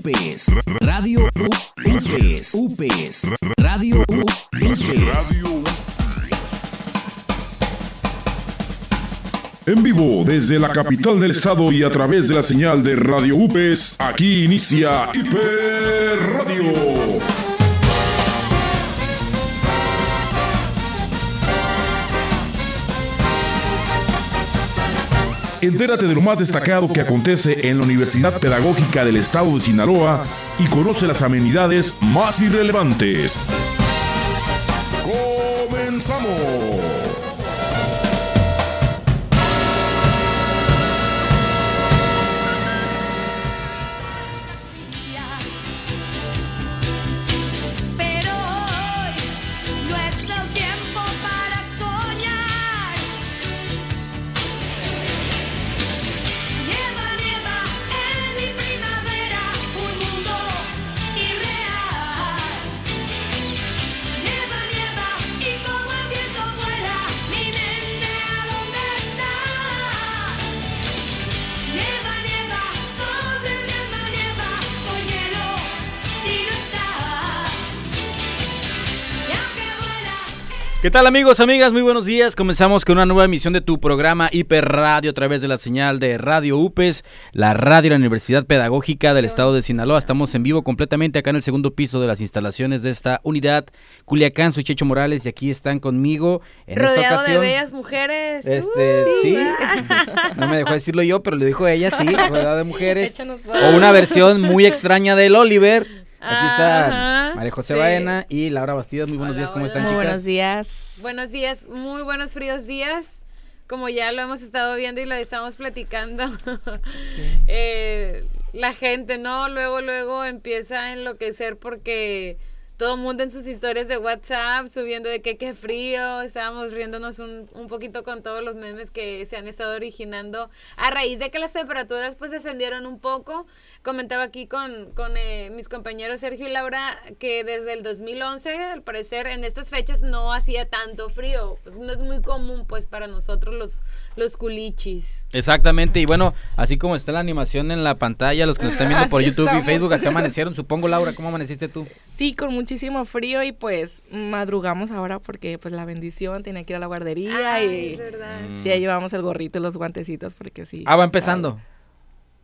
UPES. Radio UPES. UPES. Radio. En vivo desde la capital del estado y a través de la señal de Radio UPES, aquí inicia Hiper Radio. Entérate de lo más destacado que acontece en la Universidad Pedagógica del Estado de Sinaloa y conoce las amenidades más irrelevantes. ¡Comenzamos! ¿Qué tal amigos, amigas? Muy buenos días. Comenzamos con una nueva emisión de tu programa Hiper Radio a través de la señal de Radio UPES, la radio de la Universidad Pedagógica del Estado de Sinaloa. Estamos en vivo completamente acá en el segundo piso de las instalaciones de esta unidad. Culiacán, soy Checho Morales y aquí están conmigo en esta Rodeado de ocasión. bellas mujeres. Este, Uh, sí. No me dejó decirlo yo, pero lo dijo ella, sí, rodeado de mujeres. Échanos O una versión muy extraña del Oliver. Aquí está María José sí. Baena y Laura Bastidas. Muy buenos Hola, días, ¿cómo hola. están, Muy chicas? buenos días. Buenos días, muy buenos fríos días. Como ya lo hemos estado viendo y lo estamos platicando. eh, la gente, ¿no? Luego, luego empieza a enloquecer porque todo el mundo en sus historias de WhatsApp subiendo de que qué frío. Estábamos riéndonos un, un poquito con todos los memes que se han estado originando a raíz de que las temperaturas pues descendieron un poco. Comentaba aquí con, con eh, mis compañeros Sergio y Laura que desde el 2011, al parecer, en estas fechas no hacía tanto frío. Pues no es muy común pues para nosotros los, los culichis. Exactamente, y bueno, así como está la animación en la pantalla, los que nos están viendo por Así YouTube y. Facebook, así amanecieron, supongo, Laura, ¿cómo amaneciste tú? Sí, con muchísimo frío y pues madrugamos ahora porque pues la bendición tenía que ir a la guardería Ay, y es verdad. Mm. sí, ya llevamos el gorrito y los guantecitos porque sí. Ah, va empezando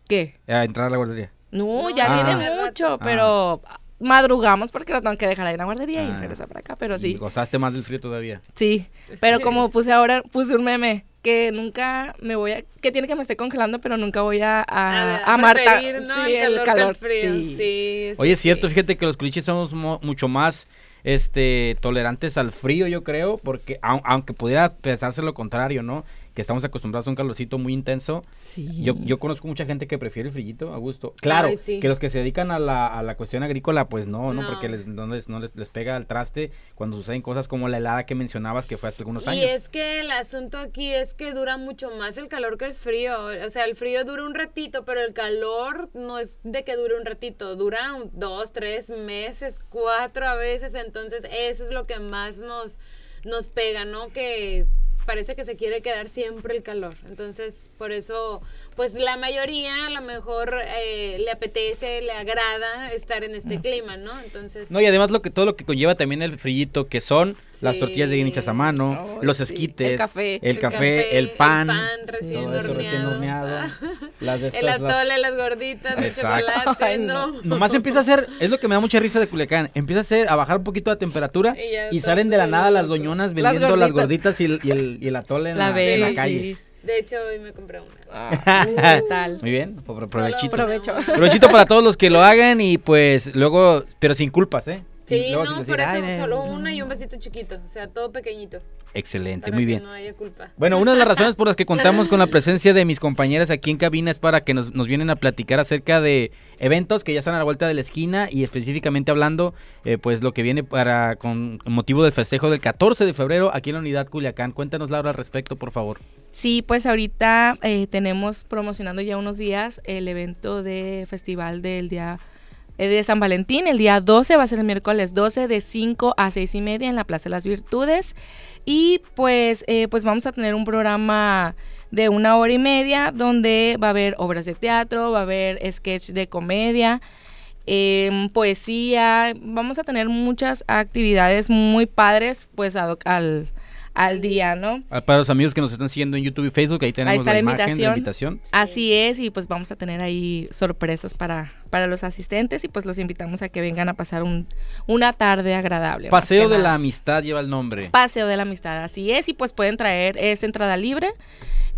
¿Qué? a entrar a la guardería. No, No, ya Ah. tiene mucho, pero madrugamos porque lo tengo que dejar ahí en la guardería y Ah. regresar para acá, pero Y sí. gozaste más del frío todavía. Sí, pero como puse ahora, puse un meme que nunca me voy a, que tiene que me esté congelando, pero nunca voy a, a, a matar preferir, ¿no? sí, el calor, el frío. sí. Sí, Oye, es sí, cierto, fíjate que los culiches somos mo- mucho más este tolerantes al frío, yo creo, porque au- aunque pudiera pensarse lo contrario, ¿no? Que estamos acostumbrados a un calorcito muy intenso. Sí. Yo, yo conozco mucha gente que prefiere el frillito a gusto. Claro, Ay, sí. que los que se dedican a la, a la cuestión agrícola, pues no, no, No. porque les, no, les, no les, les pega al traste cuando suceden cosas como la helada que mencionabas que fue hace algunos años. Y es que el asunto aquí es que dura mucho más el calor que el frío. O sea, el frío dura un ratito, pero el calor no es de que dure un ratito, dura un- dos, tres meses, cuatro a veces. Entonces, eso es lo que más nos, nos pega, ¿no? Que parece que se quiere quedar siempre el calor. Entonces, por eso, pues la mayoría a lo mejor eh, le apetece, le agrada estar en este clima, ¿no? Entonces, No, y además lo que todo lo que conlleva también el frillito, que son las tortillas de bien hechas a mano, Oh, los sí. esquites, El café. el El café, café, el pan, el pan recién todo eso recién horneado. las de el estas, atole, las gorditas de chocolate, Ay, ¿no? no. Nomás empieza a hacer, es lo que me da mucha risa de Culiacán, empieza a hacer, a bajar un poquito la temperatura Y ya y todo salen de la nada las doñonas vendiendo las gorditas. gorditas y el, y el, y el atole en la, La en la calle. sí. De hecho, hoy me compré una. Ah, ¿qué tal? Muy bien, pro- provechito. Provecho. Provechito para todos los que lo hagan y pues luego, pero sin culpas, ¿eh? Sí, no, sin decir, por eso solo una y un besito chiquito, o sea, todo pequeñito. Excelente, Para muy que bien. no haya culpa. Bueno, una de las razones por las que contamos con la presencia de mis compañeras aquí en cabina es para que nos, nos vienen a platicar acerca de eventos que ya están a la vuelta de la esquina y específicamente hablando, eh, pues lo que viene para con motivo del festejo del 14 de febrero aquí en la unidad Culiacán. Cuéntanos, Laura, al respecto, por favor. Sí, pues ahorita eh, tenemos promocionando ya unos días el evento de festival del día de San Valentín. El día 12 va a ser el miércoles 12 de 5 a 6 y media en la Plaza de las Virtudes. Y pues, eh, pues vamos a tener un programa de una hora y media donde va a haber obras de teatro, va a haber sketch de comedia. em, poesía. Vamos a tener muchas actividades muy padres, pues al, al día, ¿no? Ah, Para los amigos que nos están siguiendo en YouTube y Facebook, ahí tenemos está la, la imagen de la invitación. invitación. Así es, y pues vamos a tener ahí sorpresas para, para los asistentes y pues los invitamos a que vengan a pasar un, una tarde agradable. Paseo de la amistad lleva el nombre. Paseo de la amistad, así es, y pues pueden traer, es entrada libre,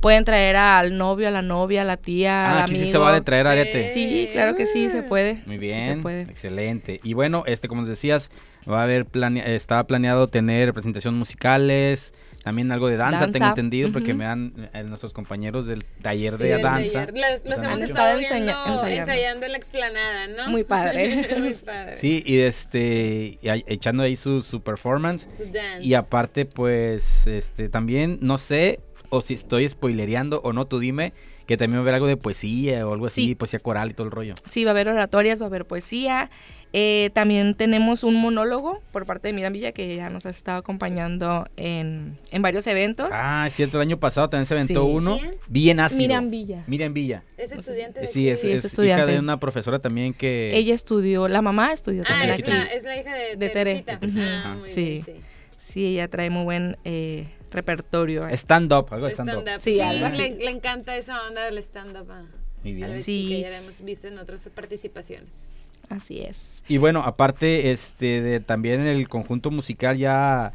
pueden traer al novio, a la novia, a la tía, Ah, al aquí amigo. sí se vale traer arete. Sí, claro que sí, se puede. Muy sí bien, se puede. excelente. Y bueno, este como decías, va a haber plane- estaba planeado tener presentaciones musicales, también algo de danza, Danza, tengo entendido, porque me dan eh, nuestros compañeros del taller Sí, de danza. taller. Los, los hemos estado viendo ensayando. ensayando en la explanada, ¿no? Muy padre. Muy padre. Sí, y este y echando ahí su, su performance Su dance. y aparte pues este también no sé o si estoy spoilereando o no, tú dime que también va a haber algo de poesía o algo así, Sí. poesía coral y todo el rollo. Sí, va a haber oratorias, va a haber poesía. Eh, también tenemos un monólogo por parte de Miriam Villa que ya nos ha estado acompañando en, en varios eventos. Ah, es cierto, el año pasado también se aventó Sí. uno ¿Quién? bien ácido. Miriam Villa. Miriam Villa. ¿Es estudiante de Sí, es, Sí, es es hija estudiante. de una profesora también que... Ella estudió, la mamá estudió Ah, también es aquí. la, es la hija de, De Tere. Ah, muy Sí. bien, sí. Sí, ella trae muy buen eh, repertorio. Stand-up, algo de stand-up. Sí, Sí, algo así. le, le encanta esa onda del stand-up. a- Muy a bien. la Sí. chica, ya la hemos visto en otras participaciones. Así es. Y bueno, aparte, este, de, también el conjunto musical ya,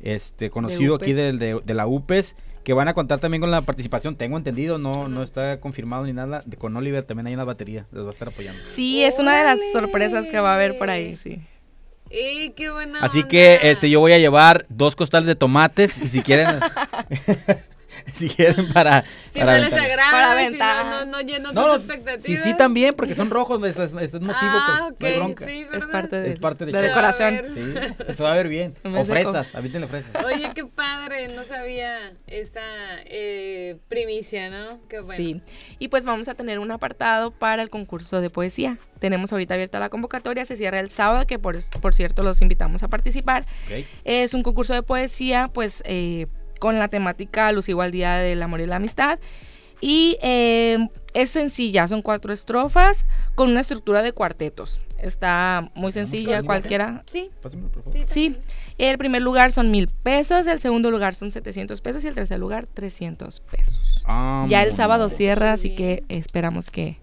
este, conocido aquí de, de la UPES, que van a contar también con la participación, tengo entendido, no, no está confirmado ni nada, de, con Oliver también hay una batería, los va a estar apoyando. Sí, es una de las sorpresas que va a haber por ahí, sí. ¡Ey, qué buena Así onda! que, este, yo voy a llevar dos costales de tomates, y si quieren, si quieren para, Si para no les agrada, Para si aventar. no, no, no lleno No, sus expectativas. sí, sí, también, porque son rojos, eso es, es motivo, Ah, pues, no hay ok, bronca. sí, Es ¿verdad? parte de, Es parte de la show. decoración. Sí, se va a ver bien. En O de fresas, avítenle fresas. Oye, qué padre, no sabía esta eh, primicia, ¿no? Qué bueno. Sí, y pues vamos a tener un apartado para el concurso de poesía. Tenemos ahorita abierta la convocatoria, se cierra el sábado, que por, por cierto los invitamos a participar. Ok. Es un concurso de poesía, pues eh, con la temática alusiva al Día del Amor y la Amistad. Y eh, es sencilla, son cuatro estrofas con una estructura de cuartetos. Está muy sencilla, cualquiera. Sí, Pásamelo, por favor. sí. El primer lugar son mil pesos, el segundo lugar son 700 pesos y el tercer lugar 300 pesos. Ah, Ya el sábado bien. cierra, así que esperamos que...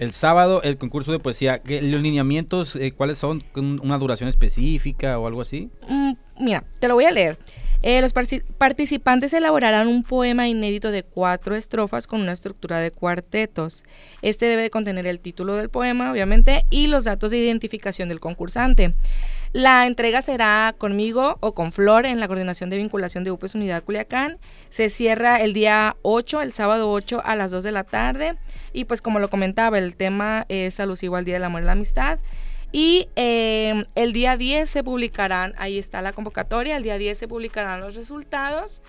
El sábado, el concurso de poesía. ¿qué- ¿Los lineamientos eh, cuáles son? ¿Con ¿Una duración específica o algo así? Mm, mira, te lo voy a leer. Eh, los participantes elaborarán un poema inédito de cuatro estrofas con una estructura de cuartetos. Este debe de contener el título del poema, obviamente, y los datos de identificación del concursante. La entrega será conmigo o con Flor en la coordinación de vinculación de UPES Unidad Culiacán. Se cierra el día 8, el sábado 8 a las 2 de la tarde. Y pues como lo comentaba, el tema es alusivo al Día del Amor y la Amistad. Y eh, el día 10 se publicarán, ahí está la convocatoria, el día 10 se publicarán los resultados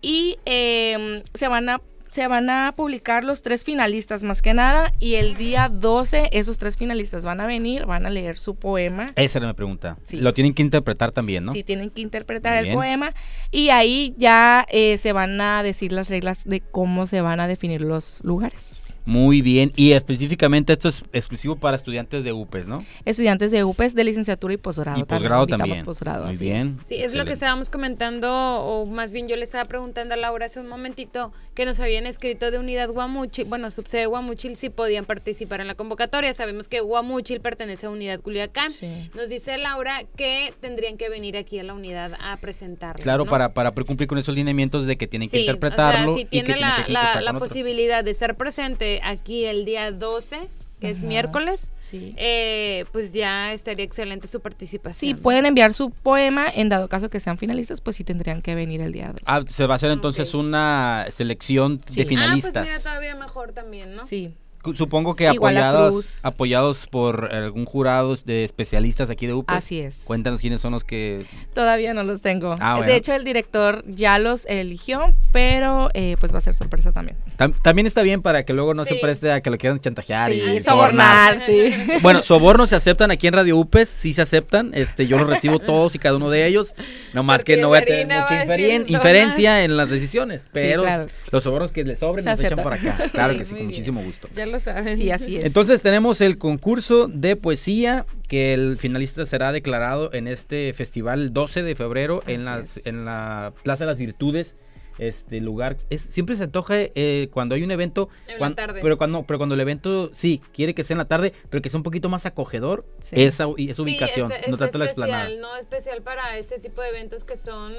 y eh, se, van a, se van a publicar los tres finalistas más que nada y el día 12 esos tres finalistas van a venir, van a leer su poema. Esa era mi pregunta. Sí. Lo tienen que interpretar también, ¿no? Sí, tienen que interpretar Muy el bien. poema y ahí ya eh, se van a decir las reglas de cómo se van a definir los lugares. Muy bien. Y específicamente esto es exclusivo para estudiantes de UPES, ¿no? Estudiantes de UPES de licenciatura y posgrado. y posgrado también. posgrado, Muy así bien. es. Sí, es lo que estábamos comentando, o más bien yo le estaba preguntando a Laura hace un momentito, que nos habían escrito de Unidad Guamuchil, bueno, subsede Guamuchil, si podían participar en la convocatoria. Sabemos que Guamuchil pertenece a Unidad Culiacán. Sí. Nos dice Laura que tendrían que venir aquí a la unidad a presentarlo. Claro, ¿no? para, para cumplir con esos lineamientos de que tienen que Sí, interpretarlo O sea, si y que tiene tienen la, que la- la posibilidad de estar presente aquí el día 12, que es miércoles, Sí. eh, pues ya estaría excelente su Sí, participación. pueden enviar su poema, en dado caso que sean finalistas, pues sí tendrían que venir el día 2. Ah, se va a hacer entonces una selección Sí. de finalistas. Ah, pues mira, todavía mejor también, ¿no? Sí, Supongo que la apoyados, por algún jurado de especialistas aquí de UPES. así es. Cuéntanos quiénes son los que... Todavía no los tengo. Ah, bueno. De hecho, el director ya los eligió, pero eh, pues va a ser sorpresa también. Tam- también está bien para que luego no se preste a que lo quieran chantajear Sí, y sobornar, sí. Bueno, sobornos se aceptan aquí en Radio UPES, sí se aceptan. Este, yo los recibo todos y cada uno de ellos. No más que Porque no voy a tener mucha a sobornar. inferencia en las decisiones, pero claro. los sobornos que les sobren Se los echan por acá. Claro que Sí, con bien. muchísimo gusto. Ya lo saben. Sí, así es. Entonces tenemos el concurso de poesía que el finalista será declarado en este festival el 12 de febrero en, las- en la Plaza de las Virtudes. Este lugar es siempre se antoja eh, cuando hay un evento, En la tarde. pero cuando pero cuando el evento sí quiere que sea en la tarde, pero que sea un poquito más acogedor Sí. esa, esa Sí, ubicación, este- no este tanto la explanada. especial, no especial para este tipo de eventos que son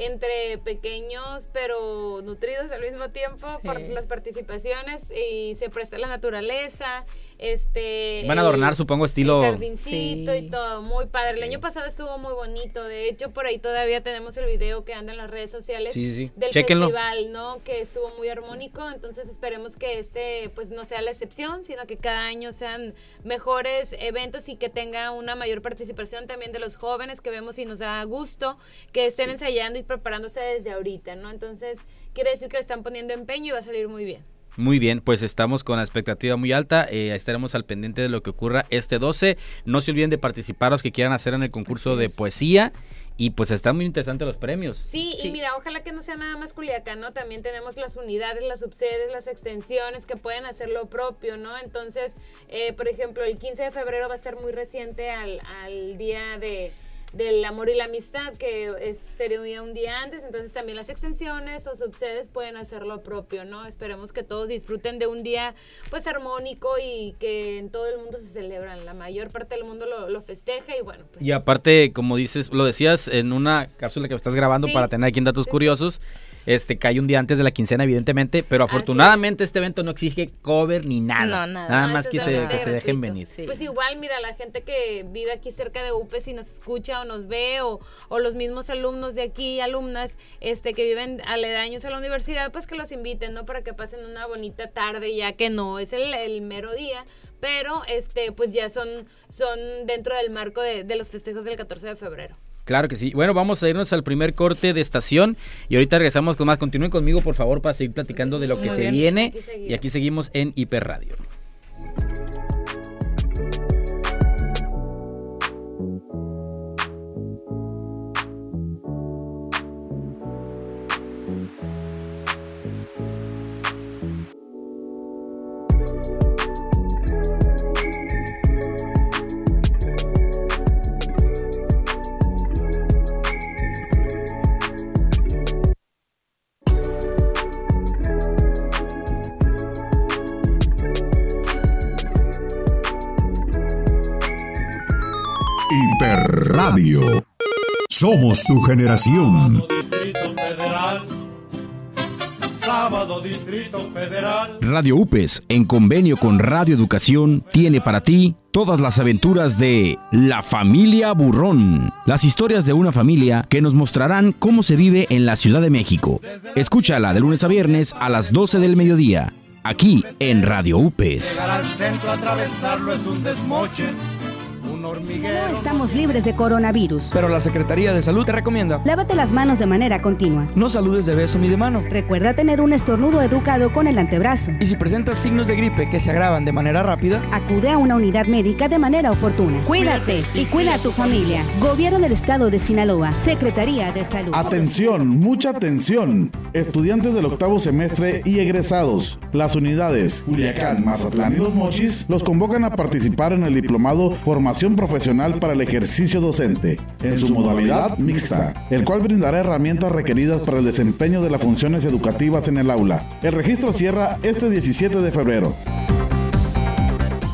entre pequeños pero nutridos al mismo tiempo por las participaciones y se presta la naturaleza, este Van a el- adornar, supongo, estilo el jardincito Sí. y todo, muy padre. El año pasado estuvo muy bonito, de hecho por ahí todavía tenemos el video que anda en las redes sociales Sí, sí, sí. del Chéquenlo. festival, ¿no? Que estuvo muy armónico, entonces esperemos que este pues no sea la excepción, sino que cada año sean mejores eventos y que tenga una mayor participación también de los jóvenes que vemos y nos da gusto que estén ensayando y preparándose desde ahorita, ¿no? Entonces quiere decir que le están poniendo empeño y va a salir muy bien. Muy bien, pues estamos con la expectativa muy alta. eh, estaremos al pendiente de lo que ocurra este 12. No se olviden de participar los que quieran hacer en el concurso de es. poesía. Y pues están muy interesantes los premios. Sí, y mira, ojalá que no sea nada más Culiacán, ¿no? También tenemos las unidades, las subsedes, las extensiones que pueden hacer lo propio, ¿no? Entonces, eh, por ejemplo, el 15 de febrero va a estar muy reciente al, al día de del amor y la amistad, que es, sería un día antes, entonces también las extensiones o subsedes pueden hacer lo propio, ¿no? Esperemos que todos disfruten de un día pues armónico y que en todo el mundo se celebran, la mayor parte del mundo lo, lo festeja y bueno, pues Y aparte, como dices, lo decías en una cápsula que estás grabando Sí. para tener aquí en datos Sí. curiosos. Este cae un día antes de la quincena, evidentemente, pero afortunadamente este evento no exige cover ni nada. No, nada. No, más que se, totalmente que se dejen venir. Sí. Pues igual, mira, la gente que vive aquí cerca de UPES y nos escucha o nos ve, o, o los mismos alumnos de aquí, alumnas, este, que viven aledaños a la universidad, pues que los inviten, ¿no? Para que pasen una bonita tarde, ya que no es el, el mero día, pero este, pues ya son, son dentro del marco de, de los festejos del 14 de febrero. Claro que sí. Bueno, vamos a irnos al primer corte de estación y ahorita regresamos con más. Continúen conmigo, por favor, para seguir platicando de lo que Muy se bien. viene. Aquí. Y aquí seguimos en Hiper Radio. Somos tu generación. Sábado Distrito Federal. Radio UPES, en convenio con Radio Educación, tiene para ti todas las aventuras de La Familia Burrón. Las historias de una familia que nos mostrarán cómo se vive en la Ciudad de México. Escúchala de lunes a viernes a las 12 del mediodía, aquí en Radio UPES. Llegar al centro, atravesarlo es un desmoche. Un hormiguero. No estamos libres de coronavirus. Pero la Secretaría de Salud te recomienda Lávate las manos de manera continua. no saludes de beso ni de mano. Recuerda tener un estornudo educado con el antebrazo. Y si presentas signos de gripe que se agravan de manera rápida, Acude a una unidad médica de manera oportuna. Cuídate y cuida a tu familia. Gobierno del Estado de Sinaloa. Secretaría de Salud. Atención, mucha atención. Estudiantes del octavo semestre y egresados. Las unidades Culiacán, Mazatlán y Los Mochis los convocan a participar en el diplomado Formación Profesional para el Ejercicio Docente, en su modalidad mixta, el cual brindará herramientas requeridas para el desempeño de las funciones educativas en el aula. El registro cierra este 17 de febrero.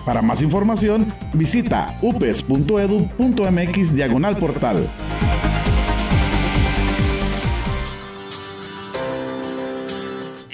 Para más información, visita upes.edu.mx diagonal portal.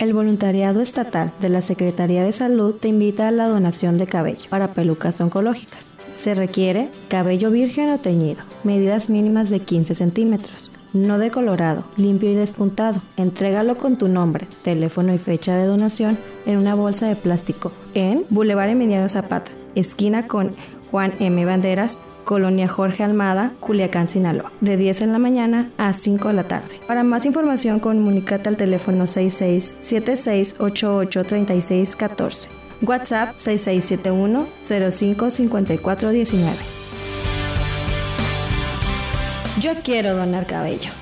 El voluntariado estatal de la Secretaría de Salud te invita a la donación de cabello para pelucas oncológicas. Se requiere cabello virgen o teñido, medidas mínimas de 15 centímetros, no decolorado, limpio y despuntado. Entrégalo con tu nombre, teléfono y fecha de donación en una bolsa de plástico en Boulevard Emiliano Zapata, esquina con Juan M. Banderas, Colonia Jorge Almada, Culiacán, Sinaloa, de 10 en la mañana a 5 de la tarde. Para más información, comunícate al teléfono 6676883614. WhatsApp 6671 055419. Yo quiero donar cabello.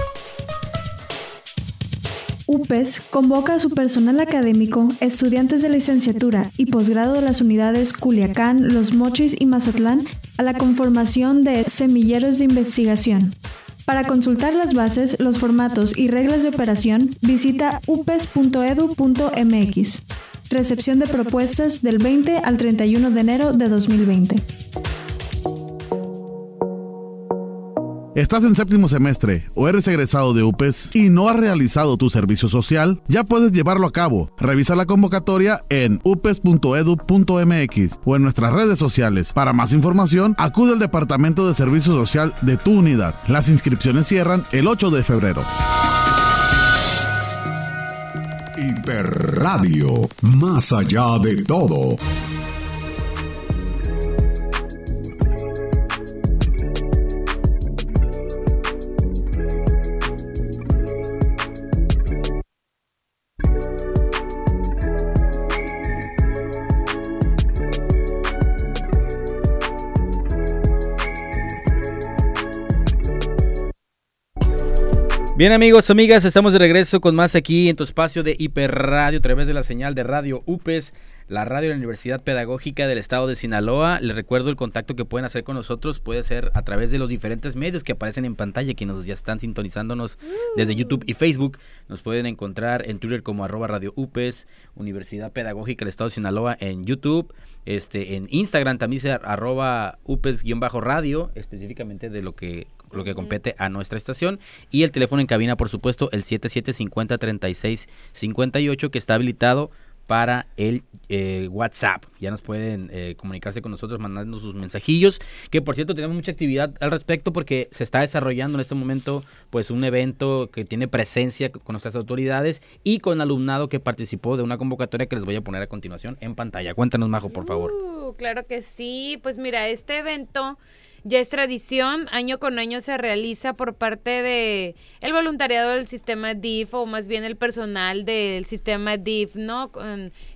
UPES convoca a su personal académico, estudiantes de licenciatura y posgrado de las unidades Culiacán, Los Mochis y Mazatlán a la conformación de semilleros de investigación. Para consultar las bases, los formatos y reglas de operación, visita upes.edu.mx. Recepción de propuestas del 20 al 31 de enero de 2020. ¿Estás en séptimo semestre o eres egresado de UPES y no has realizado tu servicio social? Ya puedes llevarlo a cabo. Revisa la convocatoria en upes.edu.mx o en nuestras redes sociales. Para más información, acude al Departamento de Servicio Social de tu unidad. Las inscripciones cierran el 8 de febrero. Hiperradio, más allá de todo. Bien amigos, amigas, estamos de regreso con más aquí en tu espacio de hiperradio a través de la señal de Radio UPES, la radio de la Universidad Pedagógica del Estado de Sinaloa. Les recuerdo el contacto que pueden hacer con nosotros, puede ser a través de los diferentes medios que aparecen en pantalla, que nos ya están sintonizándonos desde YouTube y Facebook. Nos pueden encontrar en Twitter como arroba Radio UPES, Universidad Pedagógica del Estado de Sinaloa en YouTube, este, en Instagram también se arroba UPES-radio, específicamente de lo que lo que compete a nuestra estación. Y el teléfono en cabina, por supuesto, el 7750-3658, que está habilitado para el eh, WhatsApp. Ya nos pueden eh, comunicarse con nosotros mandando sus mensajillos. Que por cierto, tenemos mucha actividad al respecto porque se está desarrollando en este momento pues un evento que tiene presencia con nuestras autoridades y con alumnado que participó de una convocatoria que les voy a poner a continuación en pantalla. Cuéntanos, Majo, por favor. Uh, claro que sí. Pues mira, este evento ya es tradición, año con año se realiza por parte de el voluntariado del sistema DIF o más bien el personal del sistema DIF, ¿no?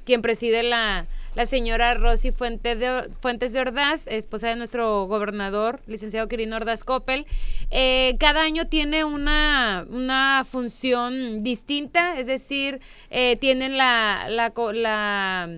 Quien preside la, la señora Rosy Fuente Fuentes de Ordaz, esposa de nuestro gobernador, licenciado Quirino Ordaz Coppel. Eh, cada año tiene una, una función distinta, es decir, eh, tienen la, la, la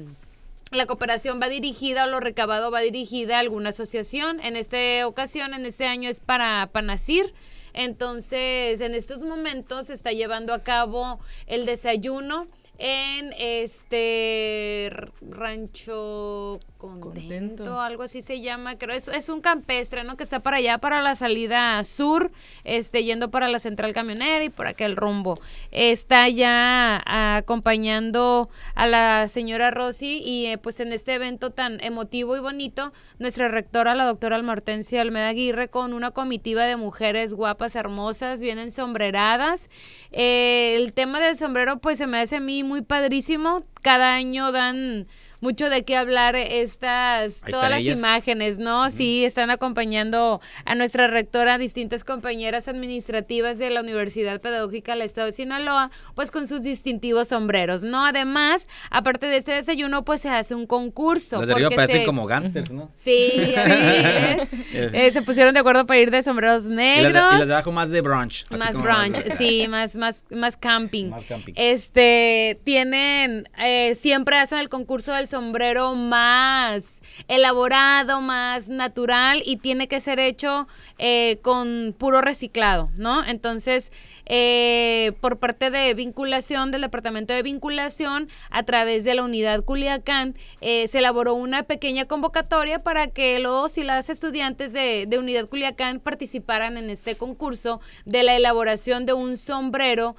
la cooperación va dirigida o lo recabado va dirigida a alguna asociación. En esta ocasión, en este año es para Panacir. Entonces, en estos momentos se está llevando a cabo el desayuno en este rancho contento, algo así se llama, creo es, es un campestre, ¿no? Que está para allá, para la salida sur, este, yendo para la central camionera y por aquel rumbo. Está ya acompañando a la señora Rosy y eh, pues en este evento tan emotivo y bonito, nuestra rectora, la doctora Almortencia Almeda Aguirre, con una comitiva de mujeres guapas, hermosas, vienen sombreradas. Eh, el tema del sombrero pues se me hace a mí muy padrísimo. Cada año dan mucho de qué hablar estas Ahí todas las ellas. imágenes, ¿no? Sí, están acompañando a nuestra rectora, distintas compañeras administrativas de la Universidad Pedagógica del Estado de Sinaloa, pues con sus distintivos sombreros, ¿no? Además, aparte de este desayuno, pues se hace un concurso. Los de parecen se- como gángsters, ¿no? Sí, es. Eh, se pusieron de acuerdo para ir de sombreros Y las negros. de, y las de abajo más de brunch. así Más como brunch, sí, más, más, más camping. Más camping. Este, tienen, eh, siempre hacen el concurso del sombrero más elaborado, más natural y tiene que ser hecho eh, con puro reciclado, ¿no? Entonces, eh, por parte de vinculación, del departamento de vinculación, a través de la unidad Culiacán, eh, se elaboró una pequeña convocatoria para que los y las estudiantes de, unidad Culiacán participaran en este concurso de la elaboración de un sombrero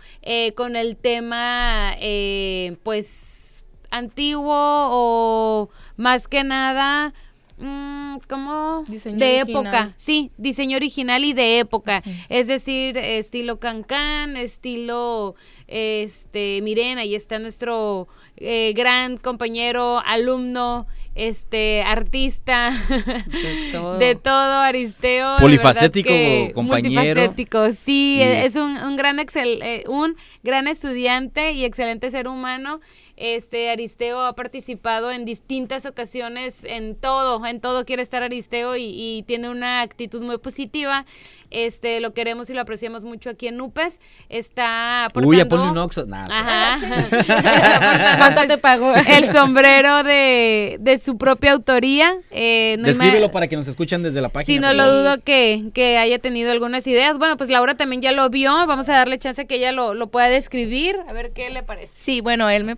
con el tema, pues, antiguo o más que nada mm, ¿cómo? Diseño de original. época, sí, diseño original y de época, es decir, estilo cancán, estilo, este, miren, ahí está nuestro eh, gran compañero, alumno, este, artista, de todo. Aristeo. de Polifacético verdad que- compañero. Multifacético, sí, Y- es un, un gran excel, eh, un gran estudiante y excelente ser humano. Este Aristeo ha participado en distintas ocasiones en todo, en todo quiere estar Aristeo y, y tiene una actitud muy positiva. Este lo queremos y lo apreciamos mucho aquí en Upes. Está aportando Uy, ya ponle un oxo. Nah, Ajá. ¿Cuánto te pagó? El sombrero de, de su propia autoría. Eh, no ima- Descríbelo para que nos escuchen desde la página. Sí, no lo dudo que, que haya tenido algunas ideas. Bueno, pues Laura también ya lo vio. Vamos a darle chance que ella lo, lo pueda describir. A ver qué le parece. Sí, bueno, él me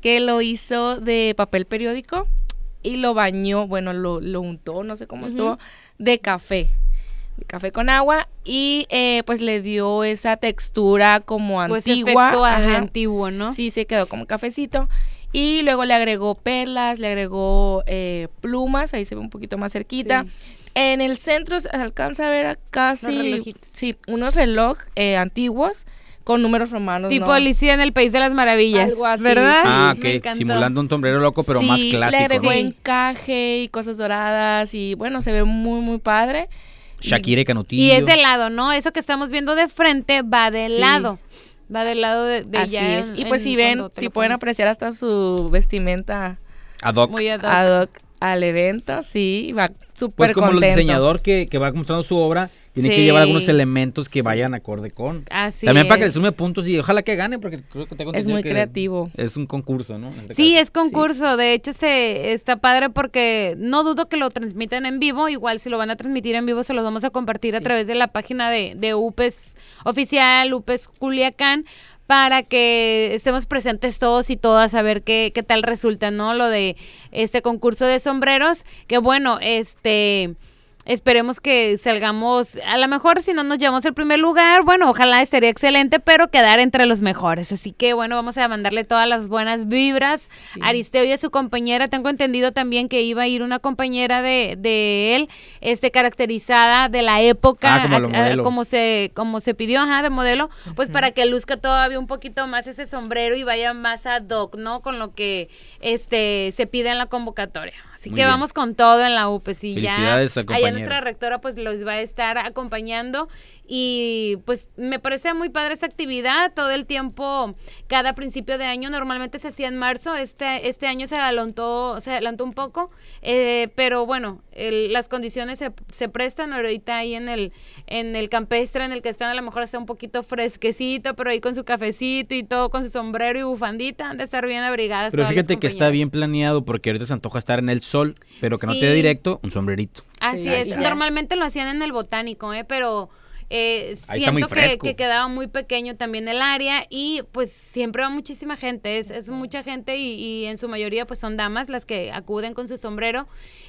que lo hizo de papel periódico y lo bañó, bueno, lo, lo untó, no sé cómo estuvo, de café. De café con agua y eh, pues le dio esa textura como Pues antigua. efecto ajá. antiguo, ¿no? Sí, se quedó como cafecito. Y luego le agregó perlas, le agregó eh, plumas, ahí se ve un poquito más cerquita. En el centro se alcanza a ver a casi sí, unos reloj eh, antiguos con números romanos. Tipo ¿no? Alicia en el País de las Maravillas. Algo así, ¿Verdad? Ah, ok. Simulando un sombrero loco, pero más clásico. Le agregó ¿no? encaje y cosas doradas y bueno, se ve muy, muy padre. Shakira y Canutillo. Y es de lado, ¿no? Eso que estamos viendo de frente va de Sí. lado. Va del lado de, de Así ya es. en- Y pues en si ven, si pueden apreciar hasta su vestimenta Ad hoc. Muy ad hoc. ad hoc al evento, sí, va súper Pues como el diseñador que, que va mostrando su obra, tiene que llevar algunos elementos que vayan acorde con. Así También para que le sume puntos y ojalá que gane, porque creo que tengo Es muy que creativo. Es un concurso, ¿no? Este Sí, caso. es concurso. De hecho, se está padre porque no dudo que lo transmitan en vivo. Igual, si lo van a transmitir en vivo, se los vamos a compartir a través de la página de, de UPES oficial, UPES Culiacán, para que estemos presentes todos y todas a ver qué, qué tal resulta, ¿no? Lo de este concurso de sombreros. Que bueno, este. Esperemos que salgamos, a lo mejor si no nos llevamos el primer lugar, bueno, ojalá estaría excelente, pero quedar entre los mejores. Así que bueno, vamos a mandarle todas las buenas vibras a Aristeo y a su compañera. Tengo entendido también que iba a ir una compañera de, de él, este caracterizada de la época, Ah, como a- a- modelo. como se, como se pidió, ajá, de modelo, pues para que luzca todavía un poquito más ese sombrero y vaya más ad hoc, ¿no? Con lo que este se pide en la convocatoria. Así Muy que bien. vamos con todo en la UPES y ya Felicidades a allá nuestra rectora pues los va a estar acompañando. Y pues me parece muy padre esta actividad. Todo el tiempo cada principio de año normalmente se hacía en marzo. Este este año se adelantó se adelantó un poco. Eh, pero bueno el- las condiciones se, se prestan. Ahorita ahí en el en el campestre en el que están a lo mejor está un poquito fresquecito pero ahí con su cafecito y todo con su sombrero y bufandita han de estar bien abrigadas Pero fíjate que está bien planeado porque ahorita se antoja estar en el sol, pero que no te dé directo un sombrerito. Así Sí, es, ya. normalmente lo hacían en el botánico, ¿eh? pero eh, siento que, que quedaba muy pequeño también el área y pues siempre va muchísima gente, es, es mucha gente y, y en su mayoría pues son damas las que acuden con su sombrero,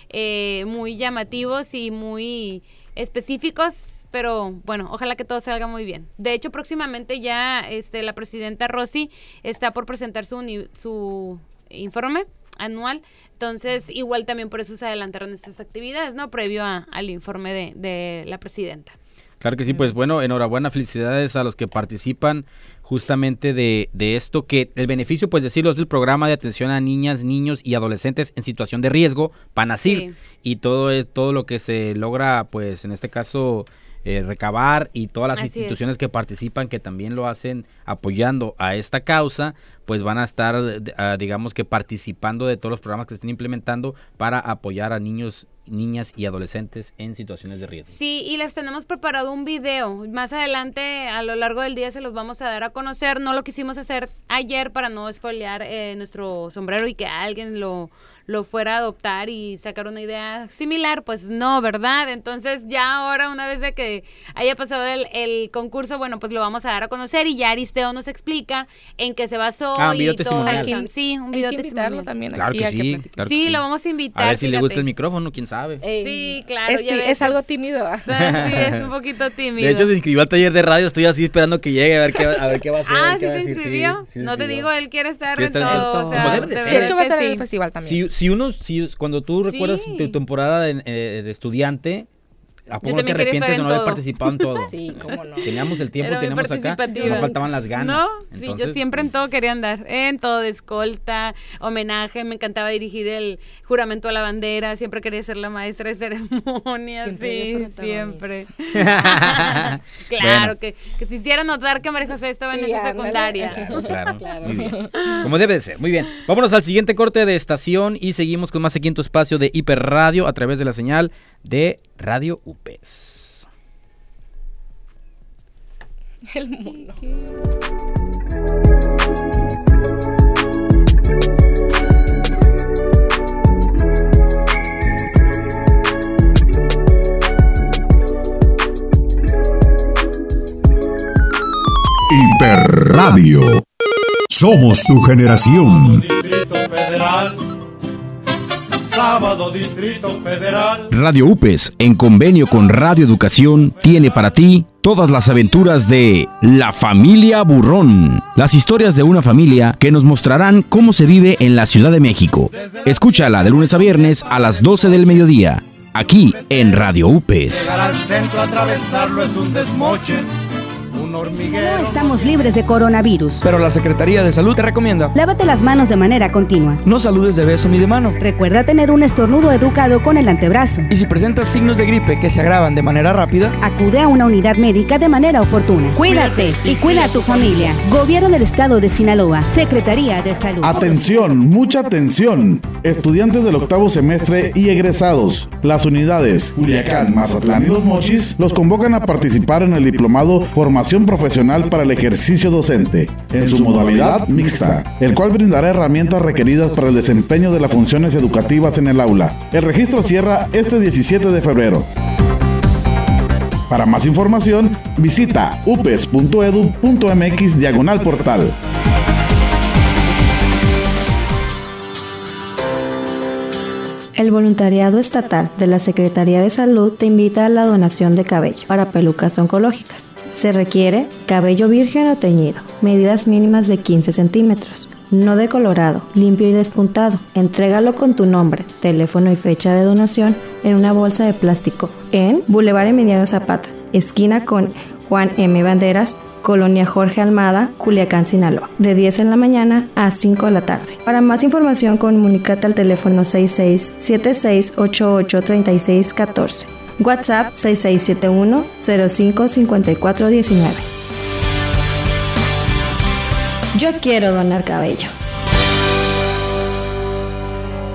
eh, muy llamativos y muy específicos, pero bueno, ojalá que todo salga muy bien. De hecho, próximamente ya este, la presidenta Rossi está por presentar su, su informe anual, entonces igual también por eso se adelantaron estas actividades, ¿no? Previo a- al informe de, de la presidenta. Claro que sí, pues bueno, enhorabuena, felicidades a los que participan justamente de, de esto, que el beneficio, pues decirlo, es el programa de atención a niñas, niños y adolescentes en situación de riesgo, PANASIR, Sí. y todo, es, todo lo que se logra, pues en este caso, eh, recabar y todas las Así es. instituciones que participan, que también lo hacen apoyando a esta causa, pues van a estar, ah, digamos que participando de todos los programas que se estén implementando para apoyar a niños, niñas y adolescentes en situaciones de riesgo. Sí, y les tenemos preparado un video. Más adelante, a lo largo del día, se los vamos a dar a conocer. No lo quisimos hacer ayer para no spoilear eh, nuestro sombrero y que alguien lo, lo fuera a adoptar y sacar una idea similar. Pues no, ¿verdad? Entonces, ya ahora, una vez de que haya pasado el, el concurso, bueno, pues lo vamos a dar a conocer y ya Aristeo nos explica en qué se basó. Ah, un y todo eso. Sí, un Hay video que testimonial. también Claro aquí que sí, claro que Sí, sí. lo vamos a invitar. A ver si le gusta el micrófono, quién sabe. Sí, claro. Es, ves, algo tímido. Sí, es un poquito tímido. De hecho, se inscribió al taller de radio, estoy así esperando que llegue a ver qué, va- a ver qué va a hacer. Ah, qué sí va a se decir, inscribió. sí, sí no te digo, él quiere estar Quiere estar en todo. todo. o sea, de de hecho, va a estar en sí. el festival también. Si, uno, si cuando tú recuerdas Sí. tu temporada de, eh, de estudiante, ¿a poco no te arrepientes de no haber participado en todo? Sí, cómo no. Teníamos el tiempo, Era teníamos acá, participativa. no faltaban las ganas. No, sí, yo siempre en todo quería andar. En todo, de escolta, homenaje, me encantaba dirigir el juramento a la bandera, siempre quería ser la maestra de ceremonias, Siempre sí, siempre. Bueno. claro, que, que se hiciera notar que María José estaba en esa ándale. secundaria. Claro, muy bien. Como debe de ser, muy bien. Vámonos al siguiente corte de estación y seguimos con más aquí en tu espacio de hiperradio a través de la señal de Radio UPES. El mundo. Hiperradio. Somos tu generación. Distrito Federal. Sábado Distrito Federal. Radio UPES, en convenio con Radio Educación, tiene para ti todas las aventuras de La Familia Burrón, las historias de una familia que nos mostrarán cómo se vive en la Ciudad de México. Escúchala de lunes a viernes a las 12 del mediodía, aquí en Radio UPES. Llegar al centro, atravesarlo es un desmoche. Un hormiguero. No estamos libres de coronavirus. Pero la Secretaría de Salud te recomienda. Lávate las manos de manera continua. No saludes de beso ni de mano. Recuerda tener un estornudo educado con el antebrazo. Y si presentas signos de gripe que se agravan de manera rápida, Acude a una unidad médica de manera oportuna. Cuídate y cuida a tu familia. Gobierno del Estado de Sinaloa. Secretaría de Salud. Atención, mucha atención. Estudiantes del octavo semestre y egresados. Las unidades Culiacán, Mazatlán y Los Mochis los convocan a participar en el diplomado Formación Profesional para el Ejercicio Docente, en su modalidad mixta, el cual brindará herramientas requeridas para el desempeño de las funciones educativas en el aula. El registro cierra este 17 de febrero. Para más información, visita upes.edu.mx diagonal portal. El voluntariado estatal de la Secretaría de Salud te invita a la donación de cabello para pelucas oncológicas. Se requiere cabello virgen o teñido, medidas mínimas de 15 centímetros, no decolorado, limpio y despuntado. Entrégalo con tu nombre, teléfono y fecha de donación en una bolsa de plástico en Boulevard Emiliano Zapata, esquina con Juan M. Banderas, Colonia Jorge Almada, Culiacán, Sinaloa, de 10 en la mañana a 5 de la tarde. Para más información, comunícate al teléfono 6676883614. WhatsApp 6671-055419. Yo quiero donar cabello.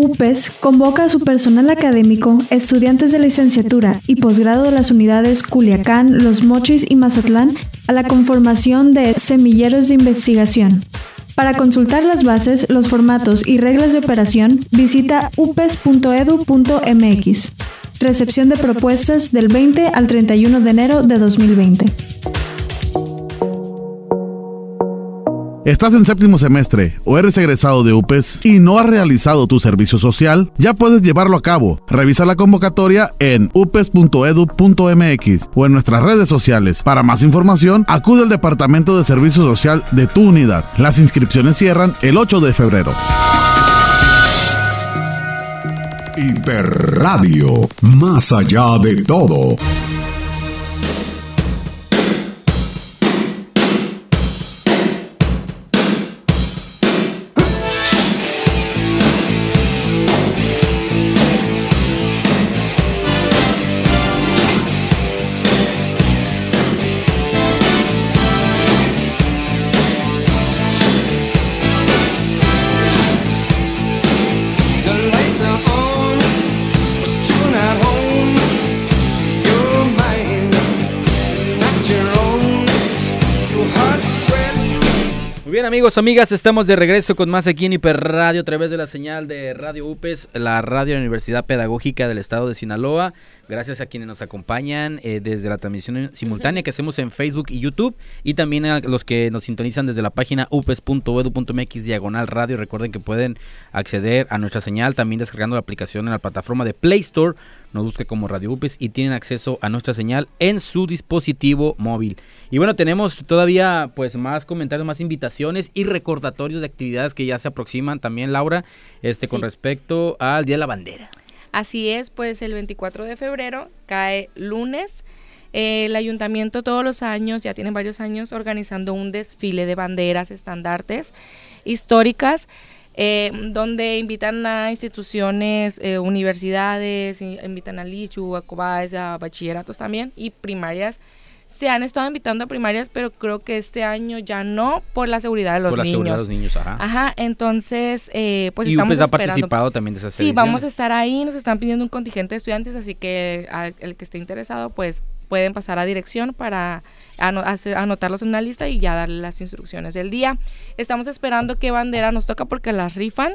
UPES convoca a su personal académico, estudiantes de licenciatura y posgrado de las unidades Culiacán, Los Mochis y Mazatlán a la conformación de semilleros de investigación. Para consultar las bases, los formatos y reglas de operación, visita upes.edu.mx. Recepción de propuestas del 20 al 31 de enero de 2020. ¿Estás en séptimo semestre o eres egresado de UPES y no has realizado tu servicio social? Ya puedes llevarlo a cabo. Revisa la convocatoria en upes.edu.mx o en nuestras redes sociales. Para más información, acude al Departamento de Servicio Social de tu unidad. Las inscripciones cierran el 8 de febrero. Hiperradio. Más allá de todo. Amigos, amigas, estamos de regreso con más aquí en Hiper Radio a través de la señal de Radio UPES, la radio de la Universidad Pedagógica del Estado de Sinaloa. Gracias a quienes nos acompañan eh, desde la transmisión simultánea que hacemos en Facebook y YouTube y también a los que nos sintonizan desde la página upes.edu.mx diagonal radio. Recuerden que pueden acceder a nuestra señal también descargando la aplicación en la plataforma de Play Store. Nos busca como Radio UPES y tienen acceso a nuestra señal en su dispositivo móvil. Y bueno, tenemos todavía pues más comentarios, más invitaciones y recordatorios de actividades que ya se aproximan también, Laura, este con respecto al Día de la Bandera. Así es, pues el 24 de febrero cae lunes. Eh, el ayuntamiento todos los años, ya tiene varios años, organizando un desfile de banderas, estandartes históricas, eh, donde invitan a instituciones, eh, universidades, invitan a Lichu, a Cobáez, a bachilleratos también y primarias. Se han estado invitando a primarias, pero creo que este año ya no por la seguridad de los Por la niños. seguridad de los niños, ajá. Ajá, entonces, eh, pues y estamos UPES ha esperando. participado también de esas Sí, vamos a estar ahí, nos están pidiendo un contingente de estudiantes, así que a- el que esté interesado, pues pueden pasar a dirección para anotarlos en una lista y ya darle las instrucciones del día. Estamos esperando qué bandera nos toca porque las rifan,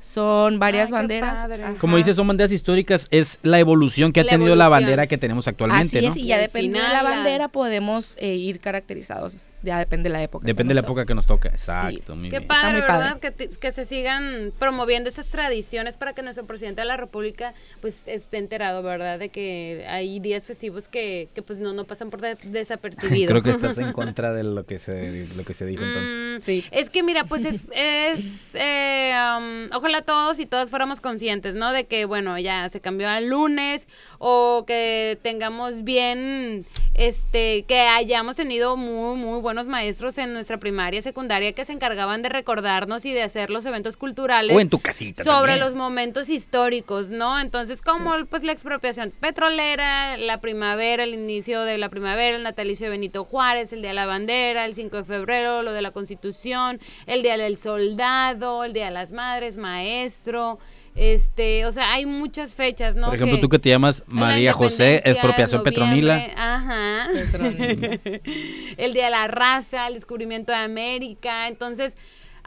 son varias banderas. Como dices, son banderas históricas, es la evolución que ha La tenido la bandera que tenemos actualmente, Así ¿no? es, y ya depende de la- bandera podemos eh, ir caracterizados, ya depende de la época. Depende de la toque. época que nos toca. Exacto, muy Qué bien. padre, muy ¿verdad? padre. Que, que se sigan promoviendo esas tradiciones para que nuestro presidente de la República pues esté enterado, ¿verdad? De que hay días festivos que, que pues no, no pasan por de- desapercibido. Creo que estás en contra de lo que se, lo que se dijo entonces. Mm, Es que mira, pues es, es eh, um, ojalá todos y todas fuéramos conscientes, ¿no? De que, bueno, ya se cambió al lunes o que tengamos bien, este, que hayamos tenido muy, muy buenos maestros en nuestra primaria, secundaria que se encargaban de recordarnos y de hacer los eventos culturales. O en tu casita Sobre también. los momentos históricos, ¿no? Entonces, como pues la expropiación petrolera, la primavera, el inicio de la primavera, el natalicio de Benito Juárez, el Día de la Bandera, el 5 de febrero, lo de la Constitución, el Día del Soldado, el Día de las Madres, Maestro, este, o sea, hay muchas fechas, ¿no? Por ejemplo, Que- tú que te llamas la María José, expropiación noviembre, petronila. Ajá. el Día de la Raza, el descubrimiento de América. Entonces,